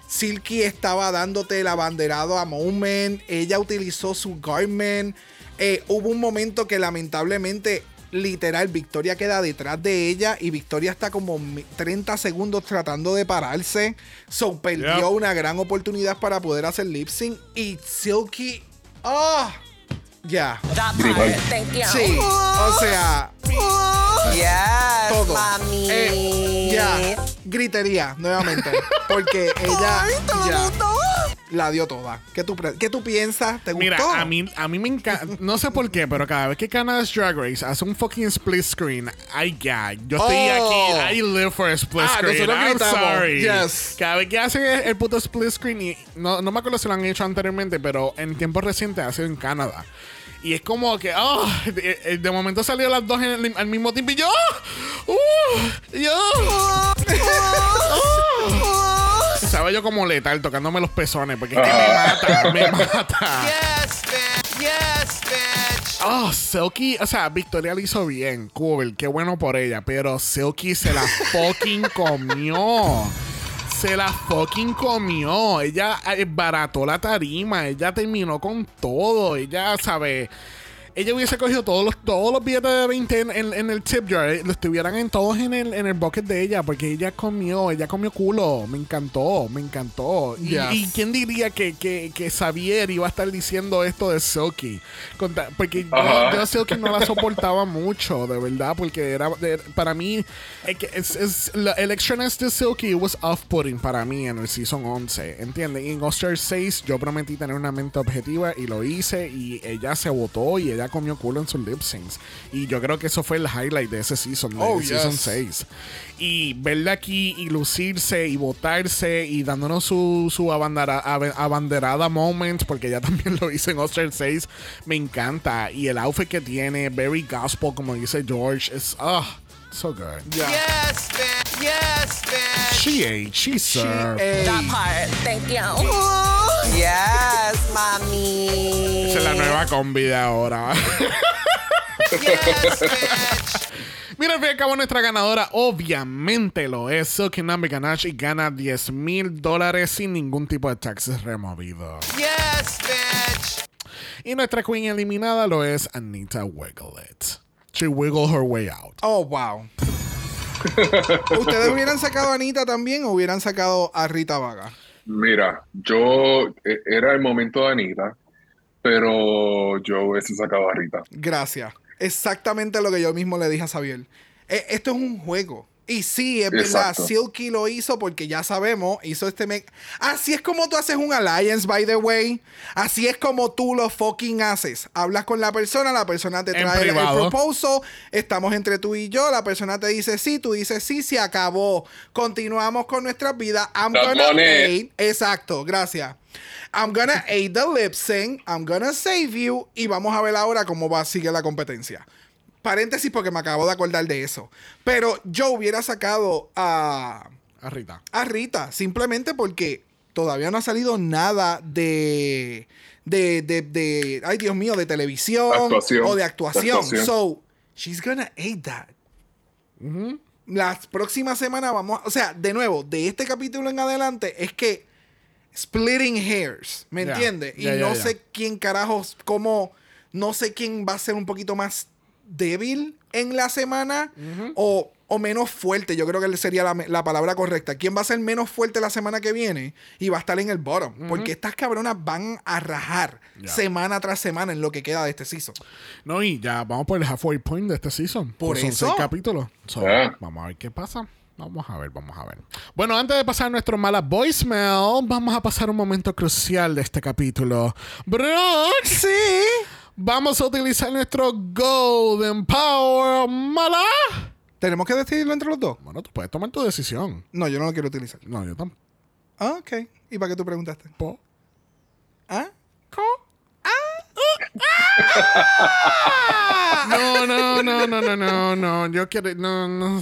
Silky estaba dándote el abanderado a Moment. Ella utilizó su garment. Eh, hubo un momento que lamentablemente, literal, Victoria queda detrás de ella y Victoria está como mi- 30 segundos tratando de pararse. So perdió una gran oportunidad para poder hacer lip sync. Y Silky. ¡Ah! Ya. You. Sí. O sea, Yes, todo. mami. Eh, ya. Gritería, nuevamente. Porque ella. ya, La dio toda. ¿Qué tú, qué tú piensas? ¿Te gustó? Mira, a mí, a mí me encanta. No sé por qué, pero cada vez que Canada's Drag Race hace un fucking split screen, ay, ya. Yo estoy Oh. aquí. I live for a split Ah, screen. I'm gritamos. sorry. Yes. Cada vez que hacen el, el puto split screen, y no, no me acuerdo si lo han hecho anteriormente, pero en tiempos recientes ha sido en Canadá. Y es como que, oh, de, de momento salió las dos en el- al mismo tiempo y yo, uh, yo, uh. Estaba yo como letal tocándome los pezones porque es que me mata, me mata. yes, bitch. Yes, bitch. Oh, Silky, o sea, Victoria lo hizo bien, cool, qué bueno por ella, pero Silky se la fucking comió. Se la fucking comió. Ella eh, barató la tarima, ella terminó con todo, ella, sabe. Ella hubiese cogido todos los, todos los billetes de 20 en, en- en el tip jar, eh, los estuvieran en todos en el, en el bucket de ella, porque ella comió, ella comió culo. Me encantó, me encantó. Y, Yes. y quién diría que, que, que Xavier iba a estar diciendo esto de Silky? Conta- Porque yo, Ajá. yo a Silky no la soportaba mucho, de verdad, porque era de- para mí, es es, la- el extraness de Silky was off-putting para mí en el season 11, ¿entiendes? Y en All-Star 6 yo prometí tener una mente objetiva y lo hice y ella se votó y ella comió culo en sus lip syncs. Y yo creo que eso fue el highlight de ese season, de Oh, season yes. 6. Y verla aquí y lucirse y votarse y dándonos su, su abandera- abanderada moment, porque ella también lo hizo en All-Star 6, me encanta. Y el outfit que tiene, very gospel, como dice George, es ah, so good. Ya. Yes, bitch. Yes, bitch. She ate, she served. Ey. That part. Thank you. Yes, mami. Esa es la nueva combi de ahora. Yes, bitch. Mira, al fin y al cabo, nuestra ganadora obviamente lo es Silky Nambi Ganache y gana 10 mil dólares sin ningún tipo de taxes removido. Yes, bitch. Y nuestra queen eliminada lo es Anita Wiggleit. She wiggled her way out. Oh, wow. ¿Ustedes hubieran sacado a Anita también o hubieran sacado a Rita Vaga? Mira, yo eh, era el momento de Anita, pero yo hubiese sacado a Rita. Gracias. Exactamente lo que yo mismo le dije a Xavier. Eh, esto es un juego. Y sí, es verdad. Silky lo hizo porque ya sabemos, hizo este... me- Así es como tú haces un alliance, by the way. Así es como tú lo fucking haces. Hablas con la persona, la persona te trae el, proposal, estamos entre tú y yo, la persona te dice sí, tú dices sí, se acabó. Continuamos con nuestras vidas. I'm gonna money. aid. Exacto, gracias. I'm gonna aid the lip sync, I'm gonna save you y vamos a ver ahora cómo va a seguir la competencia. Paréntesis porque me acabo de acordar de eso. Pero yo hubiera sacado a, A Rita. a Rita simplemente porque todavía no ha salido nada de, de, de, de- ay Dios mío, de televisión Actuación. o de actuación. De actuación. So, she's gonna aid that. Las próximas semanas vamos, o sea, de nuevo, de este capítulo en adelante es que splitting hairs, ¿me Ya, entiendes? Y no sé quién carajos, cómo, no sé quién va a ser un poquito más débil en la semana o, o menos fuerte. Yo creo que sería la, la palabra correcta. ¿Quién va a ser menos fuerte la semana que viene y va a estar en el bottom? Porque estas cabronas van a rajar semana tras semana en lo que queda de este season. No, y ya vamos por el halfway point de este season. Por Pues son eso. seis capítulos. So, Ah. Vamos a ver qué pasa. Vamos a ver, vamos a ver. Bueno, antes de pasar nuestro mala voicemail, vamos a pasar un momento crucial de este capítulo. Brock, Sí. Vamos a utilizar nuestro Golden Power mala. ¿Tenemos que decidirlo entre los dos? Bueno, tú puedes tomar tu decisión. No, yo no lo quiero utilizar. No, yo tampoco. Ah, ok. ¿Y para qué tú preguntaste? ¿Ah? No, no, no, no, no, no, no. Yo quiero. No, no.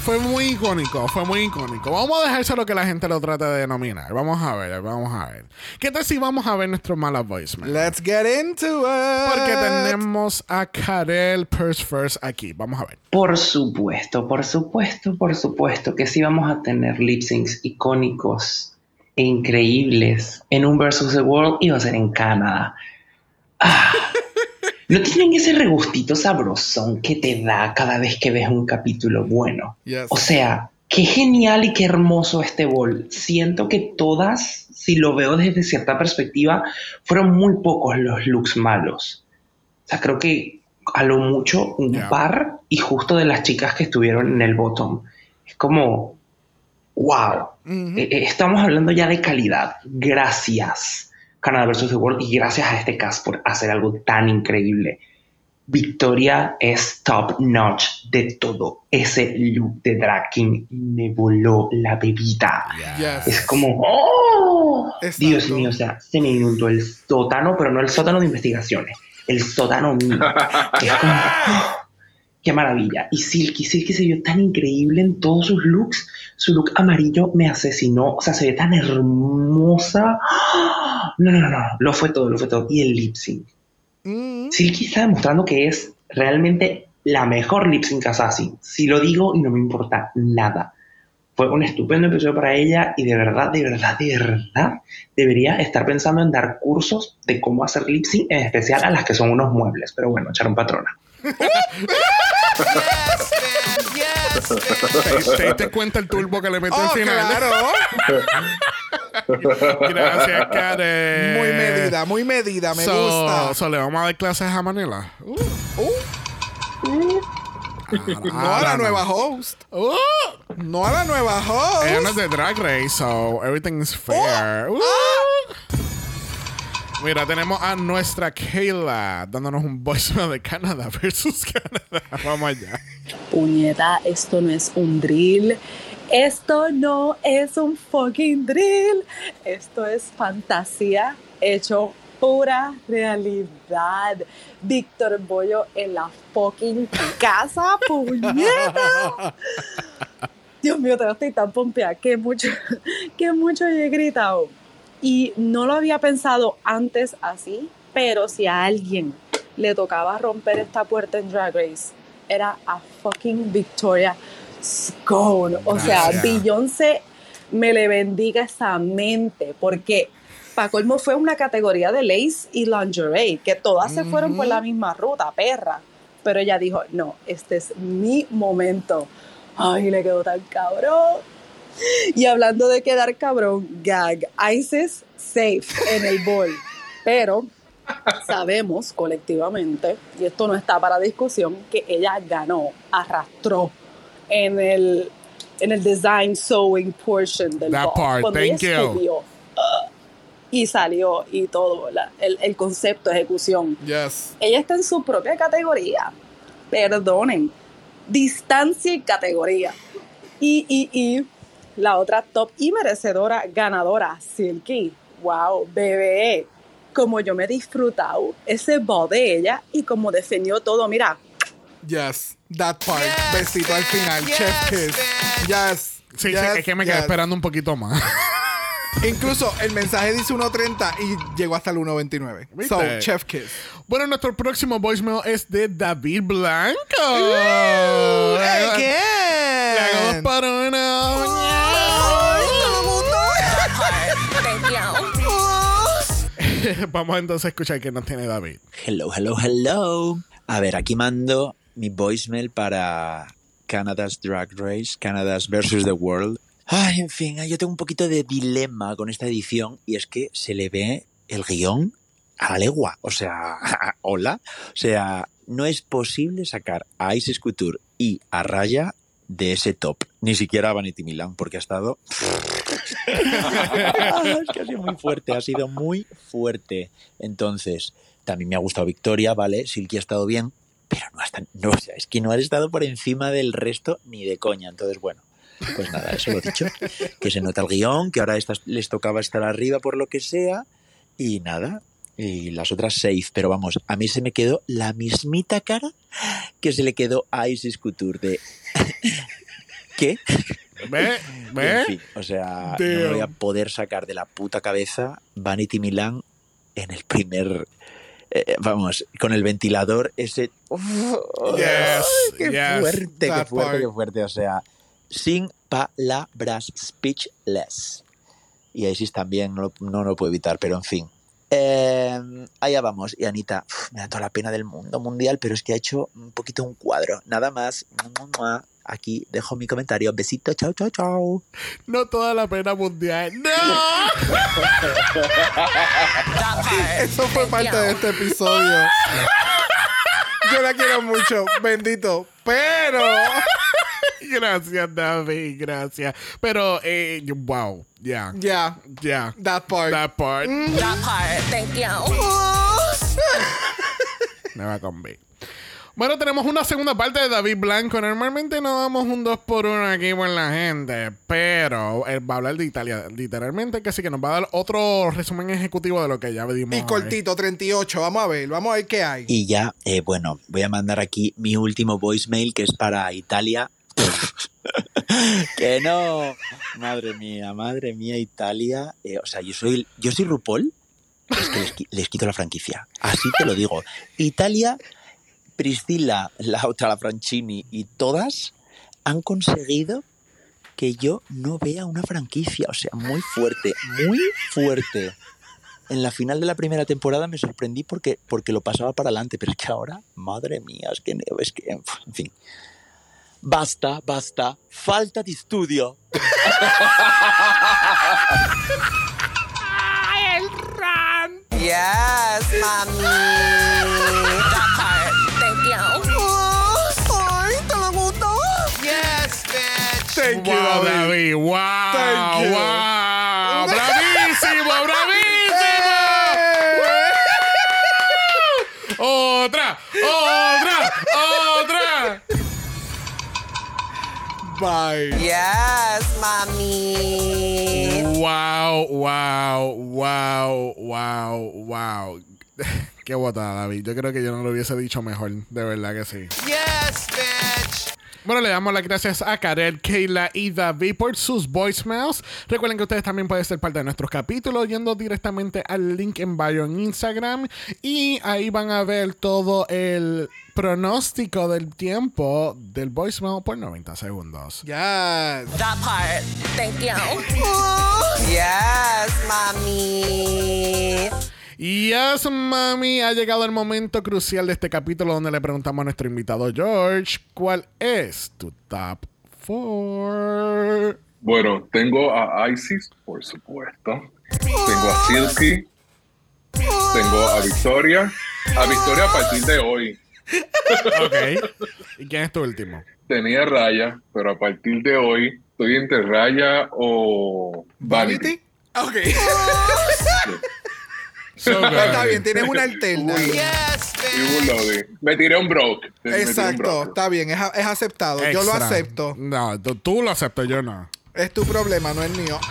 Fue muy icónico. Fue muy icónico. Vamos a dejárselo que la gente lo trate de denominar. Vamos a ver, vamos a ver. ¿Qué tal si vamos a ver nuestro mala voicemail? Let's get into it. Porque tenemos a Karel Purse First aquí. Vamos a ver. Por supuesto, por supuesto, por supuesto que sí vamos a tener lip syncs icónicos e increíbles en un versus the world y va a ser en Canadá. Ah, ¿No tienen ese regustito sabrosón que te da cada vez que ves un capítulo bueno? Yes. O sea, qué genial y qué hermoso este bol. Siento que todas, si lo veo desde cierta perspectiva, fueron muy pocos los looks malos. O sea, creo que a lo mucho un par y justo de las chicas que estuvieron en el bottom. Es como, wow. Eh, eh, estamos hablando ya de calidad. Gracias, Canadá vs. The World, y gracias a este cast por hacer algo tan increíble. Victoria es top notch de todo. Ese look de drag king me voló la bebida. Yes. Es como, ¡oh! Exacto. Dios mío, o sea, se me inundó el sótano, pero no el sótano de investigaciones, el sótano mío. es como, ¡oh! ¡Qué maravilla! Y Silky, Silky se vio tan increíble en todos sus looks. Su look amarillo me asesinó, o sea, se ve tan hermosa. ¡Oh! No, no, no, no, lo fue todo, lo fue todo. Y el lip sync. Mm. Silky está demostrando que es realmente la mejor lip sync assassin. Si lo digo y no me importa nada. Fue un estupendo episodio para ella y de verdad, de verdad, de verdad debería estar pensando en dar cursos de cómo hacer lip sync, en especial a las que son unos muebles. Pero bueno, echaron patrona. ¿Te, te diste cuenta el turbo que le metió Oh, al final? claro. Gracias, Karel. Muy medida, muy medida. Me So- gusta. so, le vamos a dar clases a Manila. Uh, no a la nueva host. Uh, No a la nueva host. ella no es de Drag Race, so everything is fair. Uh. Mira, tenemos a nuestra Kayla dándonos un voicemail de Canadá versus Canadá. Vamos allá. Puñeta, esto no es un drill. Esto no es un fucking drill. Esto es fantasía hecho pura realidad. Víctor Bollo en la fucking casa, puñeta. Dios mío, te estoy tan pompeada que mucho, que mucho he gritado. Y no lo había pensado antes así, pero si a alguien le tocaba romper esta puerta en Drag Race, era a fucking Victoria Scone. O sea, Gracias. Beyoncé me le bendiga esa mente, porque para colmo fue una categoría de lace y lingerie, que todas se fueron por la misma ruta, perra. Pero ella dijo, no, este es mi momento. Ay, le quedó tan cabrón. Y hablando de quedar cabrón, gag, Isis safe en el bol. Pero sabemos colectivamente, y esto no está para discusión, que ella ganó, arrastró en el en el design sewing portion del That book. part, Cuando thank ella you. y salió y todo, la- el, el concepto, ejecución. Yes. Ella está en su propia categoría. Perdonen. Distancia y categoría. Y, y, y la otra top y merecedora ganadora, Silky. Wow, bebé. Como yo me he disfrutado ese bot de ella y como defendió todo. Mira, Yes. That part. Besito al final. Chef kiss. Yes. Sí, yes, sí, es que me quedé yes. esperando un poquito más. Incluso el mensaje dice 1.30 y llegó hasta el 1.29. ¿Viste? So, chef kiss. bueno, nuestro próximo voicemail es de David Blanco. Again. Le hago dos para uno. Vamos entonces a escuchar qué nos tiene David. Hello, hello, hello. A ver, aquí mando mi voicemail para Canada's Drag Race, Canada's versus the World. Ay, en fin, yo tengo un poquito de dilema con esta edición y es que se le ve el guion a la legua. O sea, hola. O sea, no es posible sacar a Isis Couture y a Raya de ese top. Ni siquiera a Vanity Milan, porque ha estado es que ha sido muy fuerte, ha sido muy fuerte. Entonces, también me ha gustado Victoria, ¿vale? Silky ha estado bien, pero no, hasta, no es que no ha estado por encima del resto ni de coña. Entonces, bueno, pues nada, eso lo he dicho. Que se nota el guion, que ahora estas les tocaba estar arriba por lo que sea, y nada. Y las otras safe, pero vamos, a mí se me quedó la mismita cara que se le quedó a Isis Couture de... ¿Qué? ¿Ve? En ¿Ve? fin, o sea, no me voy a poder sacar de la puta cabeza Vanity Milan en el primer. eh, vamos, con el ventilador ese. ¡Uf! Yes, ¡Qué yes. fuerte, qué fuerte, qué fuerte! O sea, sin palabras, speechless. Y Isis también no, lo- no lo puedo evitar, pero en fin. Eh, allá vamos. Y Anita, uf, me da toda la pena del mundo mundial, pero es que ha hecho un poquito un cuadro. Nada más. Mua. Aquí dejo mi comentario. Besito, chao, chao, chao. No toda la pena mundial. ¡No! Eso fue parte de este episodio. Yo la quiero mucho, bendito. Pero. Gracias, David, gracias. Pero, eh, wow, ya, Ya. ya. That part. That part That part. Thank you. me va con B. Bueno, tenemos una segunda parte de David Blanco. Normalmente no damos un 2 por 1 aquí por la gente, pero él va a hablar de Italia literalmente, que sí que nos va a dar otro resumen ejecutivo de lo que ya vimos. Y cortito, 38. Vamos a ver, vamos a ver qué hay. Y ya, eh, bueno, voy a mandar aquí mi último voicemail que es para Italia. que no. Madre mía, madre mía, Italia. Eh, o sea, yo soy, yo soy RuPaul. Es que les, les quito la franquicia. Así te lo digo. Italia, Priscila, la otra, la Franchini y todas han conseguido que yo no vea una franquicia. O sea, muy fuerte, muy fuerte. En la final de la primera temporada me sorprendí porque, porque lo pasaba para adelante, pero es que ahora, madre mía, es que, es que, en fin. Basta, basta, falta de estudio. Yes, mami. Thank you, Wow, David. David, wow, Thank you. wow, bravísimo, bravísimo. Otra, otra, otra. Bye. Yes, mami. Wow, wow, wow, wow, wow. Qué botada, David. Yo creo que yo no lo hubiese dicho mejor. De verdad que sí. Yes, bitch. Bueno, le damos las gracias a Karel, Kayla y David por sus voicemails. Recuerden que ustedes también pueden ser parte de nuestros capítulos yendo directamente al link en bio en Instagram. Y ahí van a ver todo el pronóstico del tiempo del voicemail por 90 segundos. Yes. That part. Thank you. Yes, mami. Yes, mami, ha llegado el momento crucial de este capítulo donde le preguntamos a nuestro invitado George, ¿cuál es tu top 4? Bueno, tengo a Isis, por supuesto. Tengo a Silky. Tengo a Victoria. A Victoria a partir de hoy. Ok. ¿Y quién es tu último? Tenía Raya, pero a partir de hoy estoy entre Raya o ¿Vanity? Vanity. Ok. So. Está bien, tienes una alterna. Uy. Y un loading. Me tiré un broke. Un Exacto, broke. está bien, es, es aceptado. Yo lo acepto. No, tú, tú lo aceptas, yo no. Es tu problema, no el mío.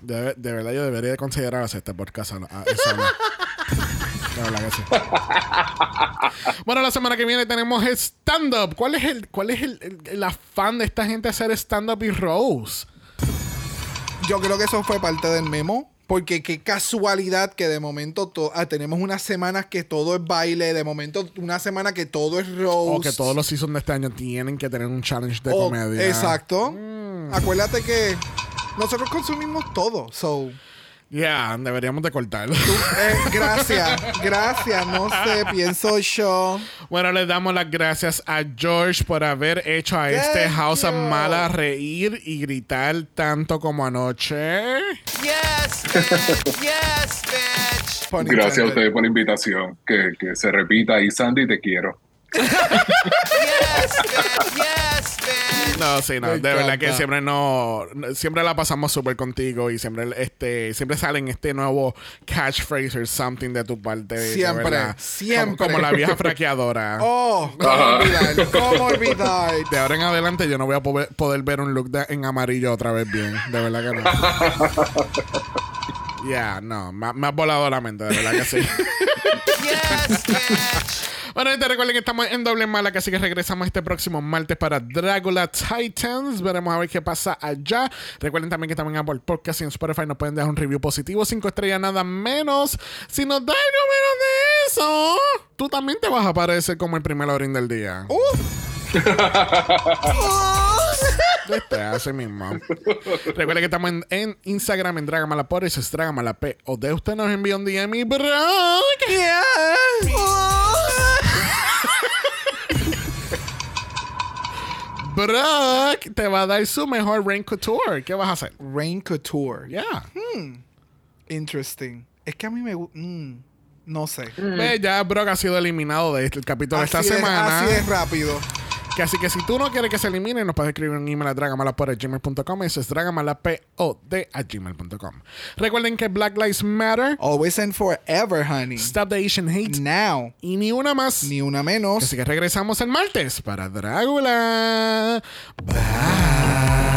De, de verdad, yo debería de considerar hacer este podcast. ah, eso no. De verdad que sí. bueno, la semana que viene tenemos stand-up. ¿Cuál es el, cuál es el, el- el afán de esta gente hacer stand-up y Rose? Yo creo que eso fue parte del memo. Porque qué casualidad que de momento to- ah, tenemos unas semanas que todo es baile, de momento una semana que todo es roast. O que todos los seasons de este año tienen que tener un challenge de O- comedia. Exacto. Mm. Acuérdate que nosotros consumimos todo. So, Ya, deberíamos de cortarlo. eh, gracias, gracias. No sé, pienso yo. Bueno, le damos las gracias a George por haber hecho a este House of. Mala reír y gritar tanto como anoche. Yes, bitch. Yes, bitch. Gracias a ustedes por la invitación. Que, que se repita. Y Sandy, te quiero. Yes, bitch. Yes, bitch. No, sí, no. Me De verdad que siempre no, siempre la pasamos súper contigo y siempre este, siempre salen este nuevo catchphrase or something de tu parte. Siempre, siempre. Como, como la vieja fraqueadora. Oh, ¿cómo olvidar? ¿Cómo olvidar? De ahora en adelante yo no voy a poder, poder ver un look de- en amarillo otra vez bien. De verdad que no. Ya, no. Me, ha- me ha volado la mente, de verdad que sí. Yes, bitch. Bueno, gente, recuerden que estamos en doble mala, así que regresamos este próximo martes para Dracula Titans. Veremos a ver qué pasa allá. Recuerden también que también en Apple Podcast y en Spotify nos pueden dejar un review positivo, cinco estrellas nada menos. Si nos da algo menos de eso, tú también te vas a aparecer como el primer orín del día. Este, así mismo. Recuerden que estamos en, en Instagram en Dragamala eso es Dragamala P. O de usted nos envía un DM y bro. Brock te va a dar su mejor Rain Couture. ¿Qué vas a hacer? Rain Couture. Ya. Interesting. Es que a mí me gusta. no sé. Ve, ya Brock ha sido eliminado de este capítulo de esta es- semana. así es rápido. Que así que si tú no quieres que se elimine, nos puedes escribir un email a dragamalapod.gmail.com. Eso es dragamalapod a gmail.com. Recuerden que Black Lives Matter, Always and forever, honey. Stop the Asian Hate Now. y ni una más. Ni una menos. Así que regresamos el martes para Drácula. Bye.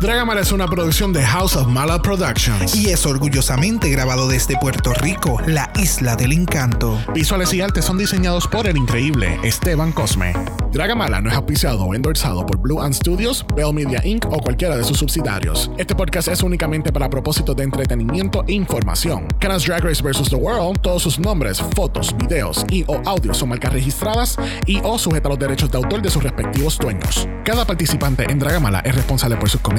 Dragamala es una producción de House of Mala Productions. Y es orgullosamente grabado desde Puerto Rico, la isla del encanto. Visuales y artes son diseñados por el increíble Esteban Cosme. Dragamala no es auspiciado o endorsado por Blue Ant Studios, Bell Media Inc. o cualquiera de sus subsidiarios. Este podcast es únicamente para propósitos de entretenimiento e información. Canas Drag Race vs. The World, todos sus nombres, fotos, videos y o audios son marcas registradas y o sujeta a los derechos de autor de sus respectivos dueños. Cada participante en Dragamala es responsable por sus